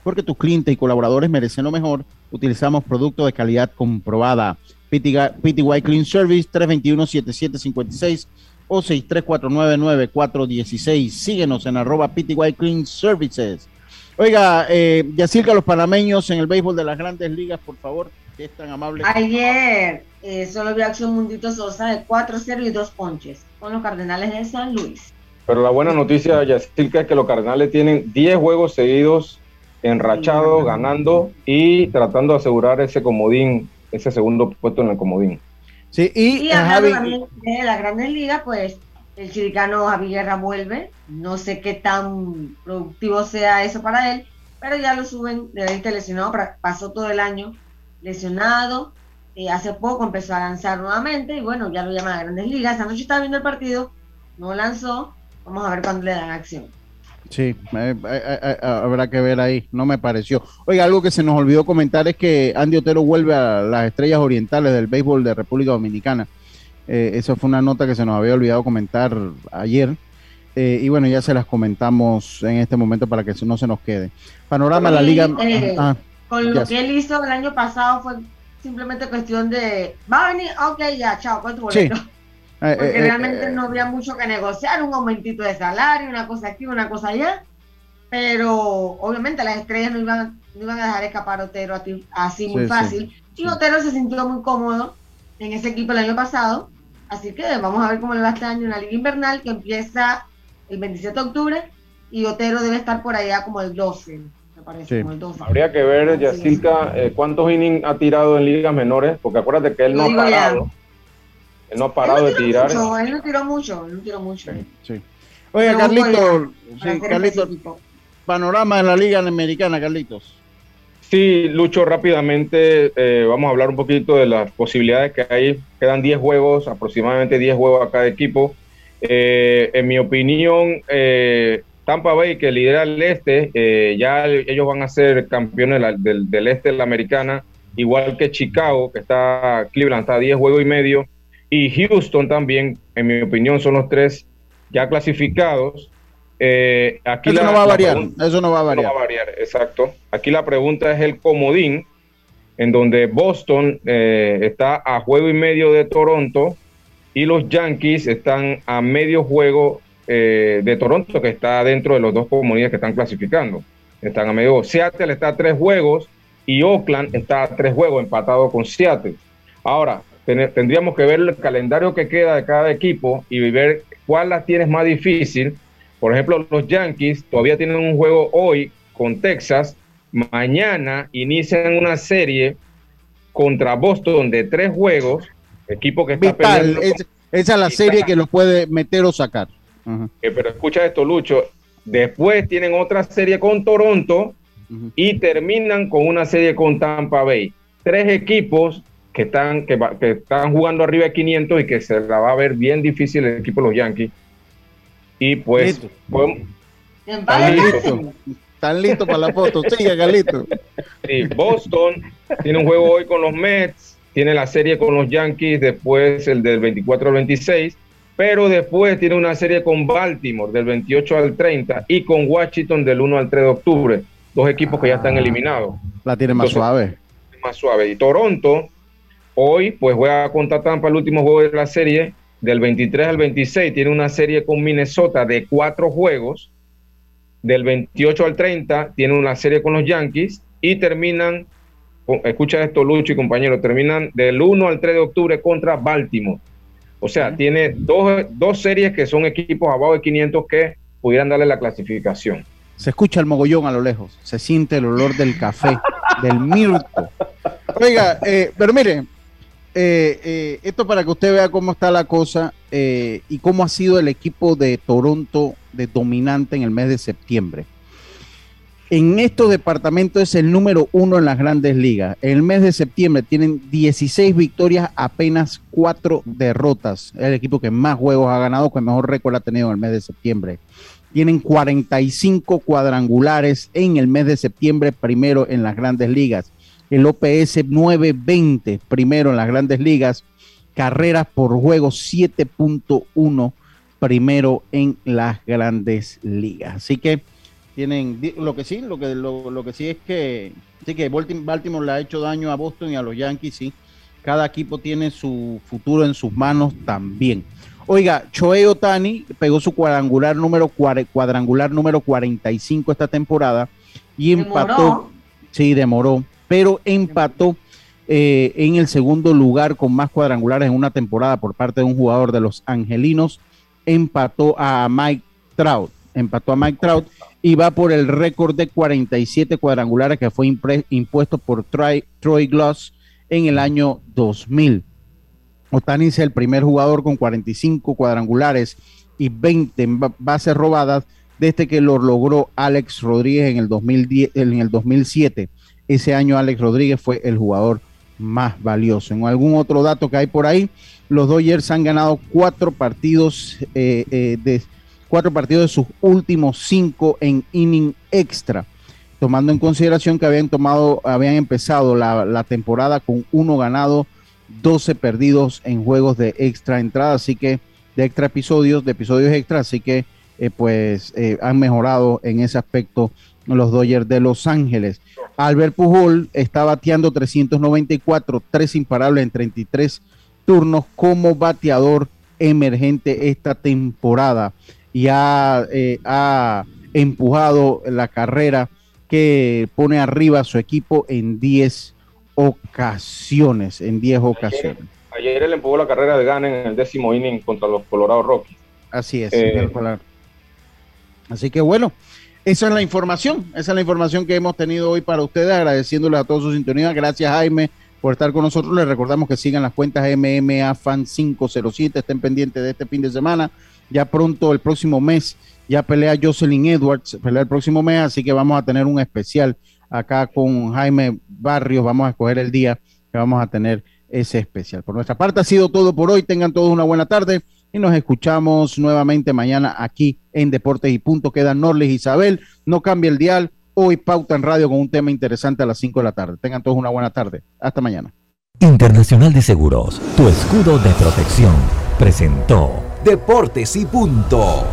Porque tus clientes y colaboradores merecen lo mejor, utilizamos productos de calidad comprobada. PTY, Clean Service 321-7756 o 6349-9416. Síguenos en arroba PTY Clean Services. Oiga, eh, los panameños en el béisbol de las grandes ligas, por favor, que es tan amable. Ayer eh, solo vi acción Mundito Sosa de 4-0 y 2 ponches con los Cardenales de San Luis. Pero la buena noticia, Yacirca, es que los Cardenales tienen 10 juegos seguidos enrachados, ganando y tratando de asegurar ese comodín, ese segundo puesto en el comodín. Sí, y, Y hablando también de las grandes ligas, pues el chiricano Javi Guerra vuelve. No sé qué tan productivo sea eso para él, pero ya lo suben de 20 lesionado. Pasó todo el año lesionado. eh, hace poco empezó a lanzar nuevamente y bueno, ya lo llaman a grandes ligas. Esta noche estaba viendo el partido, no lanzó. Vamos a ver cuándo le dan acción. Sí, eh, eh, habrá que ver ahí, no me pareció. Oiga, algo que se nos olvidó comentar es que Andy Otero vuelve a las estrellas orientales del béisbol de República Dominicana. Esa fue una nota que se nos había olvidado comentar ayer. Eh, y bueno, ya se las comentamos en este momento para que no se nos quede. Panorama, la liga... Eh, ah, con lo que él hizo el año pasado fue simplemente cuestión de, va a venir, ok, ya, chao, con tu boleto. Eh, Porque eh, realmente eh, no había mucho que negociar, un aumentito de salario, una cosa aquí, una cosa allá. Pero obviamente las estrellas no iban, no iban a dejar escapar a Otero así muy Sí, fácil. Y Otero se sintió muy cómodo en ese equipo el año pasado. Así que vamos a ver cómo le va este año en la Liga Invernal que empieza el 27 de octubre y Otero debe estar por allá como el 12, me parece, como el 12. Habría que ver, Yacilca, eh, cuántos innings ha tirado en ligas menores, porque acuérdate que él no ha ya. parado. Él no ha parado él de no tirar. mucho, él no tiró mucho, él no tiró mucho. Sí. Oiga, Pero Carlito, bueno, para sí, ser Carlito, específico. panorama de la Liga Americana, Carlitos. Sí, Lucho, rápidamente eh, vamos a hablar un poquito de las posibilidades que hay. Quedan 10 juegos, aproximadamente 10 juegos a cada equipo. Eh, en mi opinión, eh, Tampa Bay, que lidera el este, eh, ya ellos van a ser campeones del, del este de la americana, igual que Chicago, que está, Cleveland está a 10 juegos y medio, y Houston también, en mi opinión, son los tres ya clasificados. Eh, aquí Eso la- no va a variar, pregunta- eso no va a variar. no va a variar, exacto. Aquí la pregunta es el comodín, en donde Boston eh, está a juego y medio de Toronto y los Yankees están a medio juego eh, de Toronto, que está dentro de los dos comodines que están clasificando. Están a medio. Seattle está a tres juegos y Oakland está a tres juegos, empatado con Seattle. Ahora, ten- tendríamos que ver el calendario que queda de cada equipo y ver cuál las tienes más difícil. Por ejemplo, los Yankees todavía tienen un juego hoy con Texas. Mañana inician una serie contra Boston de tres juegos, equipo que está Vital, es- esa es la serie que los puede meter o sacar. Eh, pero escucha esto, Lucho. Después tienen otra serie con Toronto y terminan con una serie con Tampa Bay. Tres equipos que están, que, va- que están jugando arriba de 500 y que se la va a ver bien difícil el equipo de los Yankees. Y pues, podemos- listo. Están listos para la foto. Sigue, Carlito. Sí, Boston tiene un juego hoy con los Mets, tiene la serie con los Yankees, después el del 24 al 26, pero después tiene una serie con Baltimore del 28 al 30 y con Washington del 1 al 3 de octubre, dos equipos que ya están eliminados. La tiene más Entonces, suave. Más suave. Y Toronto hoy pues juega contra Tampa el último juego de la serie del 23 al 26, tiene una serie con Minnesota de cuatro juegos del 28 al 30 tiene una serie con los Yankees y terminan, con- escucha esto Lucho y compañero, terminan del 1 al 3 de octubre contra Baltimore. O sea, tiene dos, dos series que son equipos abajo de 500 que pudieran darle la clasificación. Se escucha el mogollón a lo lejos. Se siente el olor del café, (laughs) del mirto. Oiga, eh, pero mire, eh, eh, esto para que usted vea cómo está la cosa eh, y cómo ha sido el equipo de Toronto de dominante en el mes de septiembre. En estos departamentos es el número uno en las grandes ligas. En el mes de septiembre tienen 16 victorias, apenas 4 derrotas. Es el equipo que más juegos ha ganado, que mejor récord ha tenido en el mes de septiembre. Tienen 45 cuadrangulares en el mes de septiembre, primero en las grandes ligas. El OPS 920, primero en las grandes ligas. Carreras por juego 7.1, primero en las grandes ligas. Así que tienen lo que sí, lo que lo, lo que sí es que sí que Baltim- Baltimore le ha hecho daño a Boston y a los Yankees, sí. Cada equipo tiene su futuro en sus manos también. Oiga, Choei Otani pegó su cuadrangular número cuadrangular número 45 esta temporada y empató, Demoró. sí, demoró, pero empató eh, en el segundo lugar con más cuadrangulares en una temporada por parte de un jugador de los Angelinos, empató a Mike Trout, empató a Mike Trout y va por el récord de 47 cuadrangulares que fue impuesto por Troy, Troy Gloss en el año 2000. Otani es el primer jugador con 45 cuadrangulares y 20 en ba- bases robadas desde que lo logró Alex Rodríguez en el, 2010, en el 2007. Ese año Alex Rodríguez fue el jugador más valioso. En algún otro dato que hay por ahí, los Dodgers han ganado cuatro partidos eh, eh, de cuatro partidos de sus últimos cinco en inning extra, tomando en consideración que habían tomado, habían empezado la, la temporada con uno ganado, 12 perdidos en juegos de extra entrada, así que de extra episodios, de episodios extra, así que eh, pues eh, han mejorado en ese aspecto los Dodgers de Los Ángeles. Albert Pujol está bateando 394, tres imparables en 33 turnos como bateador emergente esta temporada y ha, eh, ha empujado la carrera que pone arriba a su equipo en 10 ocasiones, en 10 ocasiones. Ayer él empujó la carrera de Gana en el décimo inning contra los Colorado Rockies. Así es. Eh, Así que bueno, esa es la información, esa es la información que hemos tenido hoy para ustedes, agradeciéndoles a todos su sintonía. Gracias Jaime por estar con nosotros. Les recordamos que sigan las cuentas MMA Fan 507, estén pendientes de este fin de semana. Ya pronto, el próximo mes, ya pelea Jocelyn Edwards, pelea el próximo mes, así que vamos a tener un especial acá con Jaime Barrios. Vamos a escoger el día que vamos a tener ese especial. Por nuestra parte ha sido todo por hoy. Tengan todos una buena tarde y nos escuchamos nuevamente mañana aquí en Deportes y Punto. Queda Norles Isabel. No cambie el dial. Hoy pauta en radio con un tema interesante a las 5 de la tarde. Tengan todos una buena tarde. Hasta mañana. Internacional de Seguros, tu escudo de protección, presentó Deportes y Punto.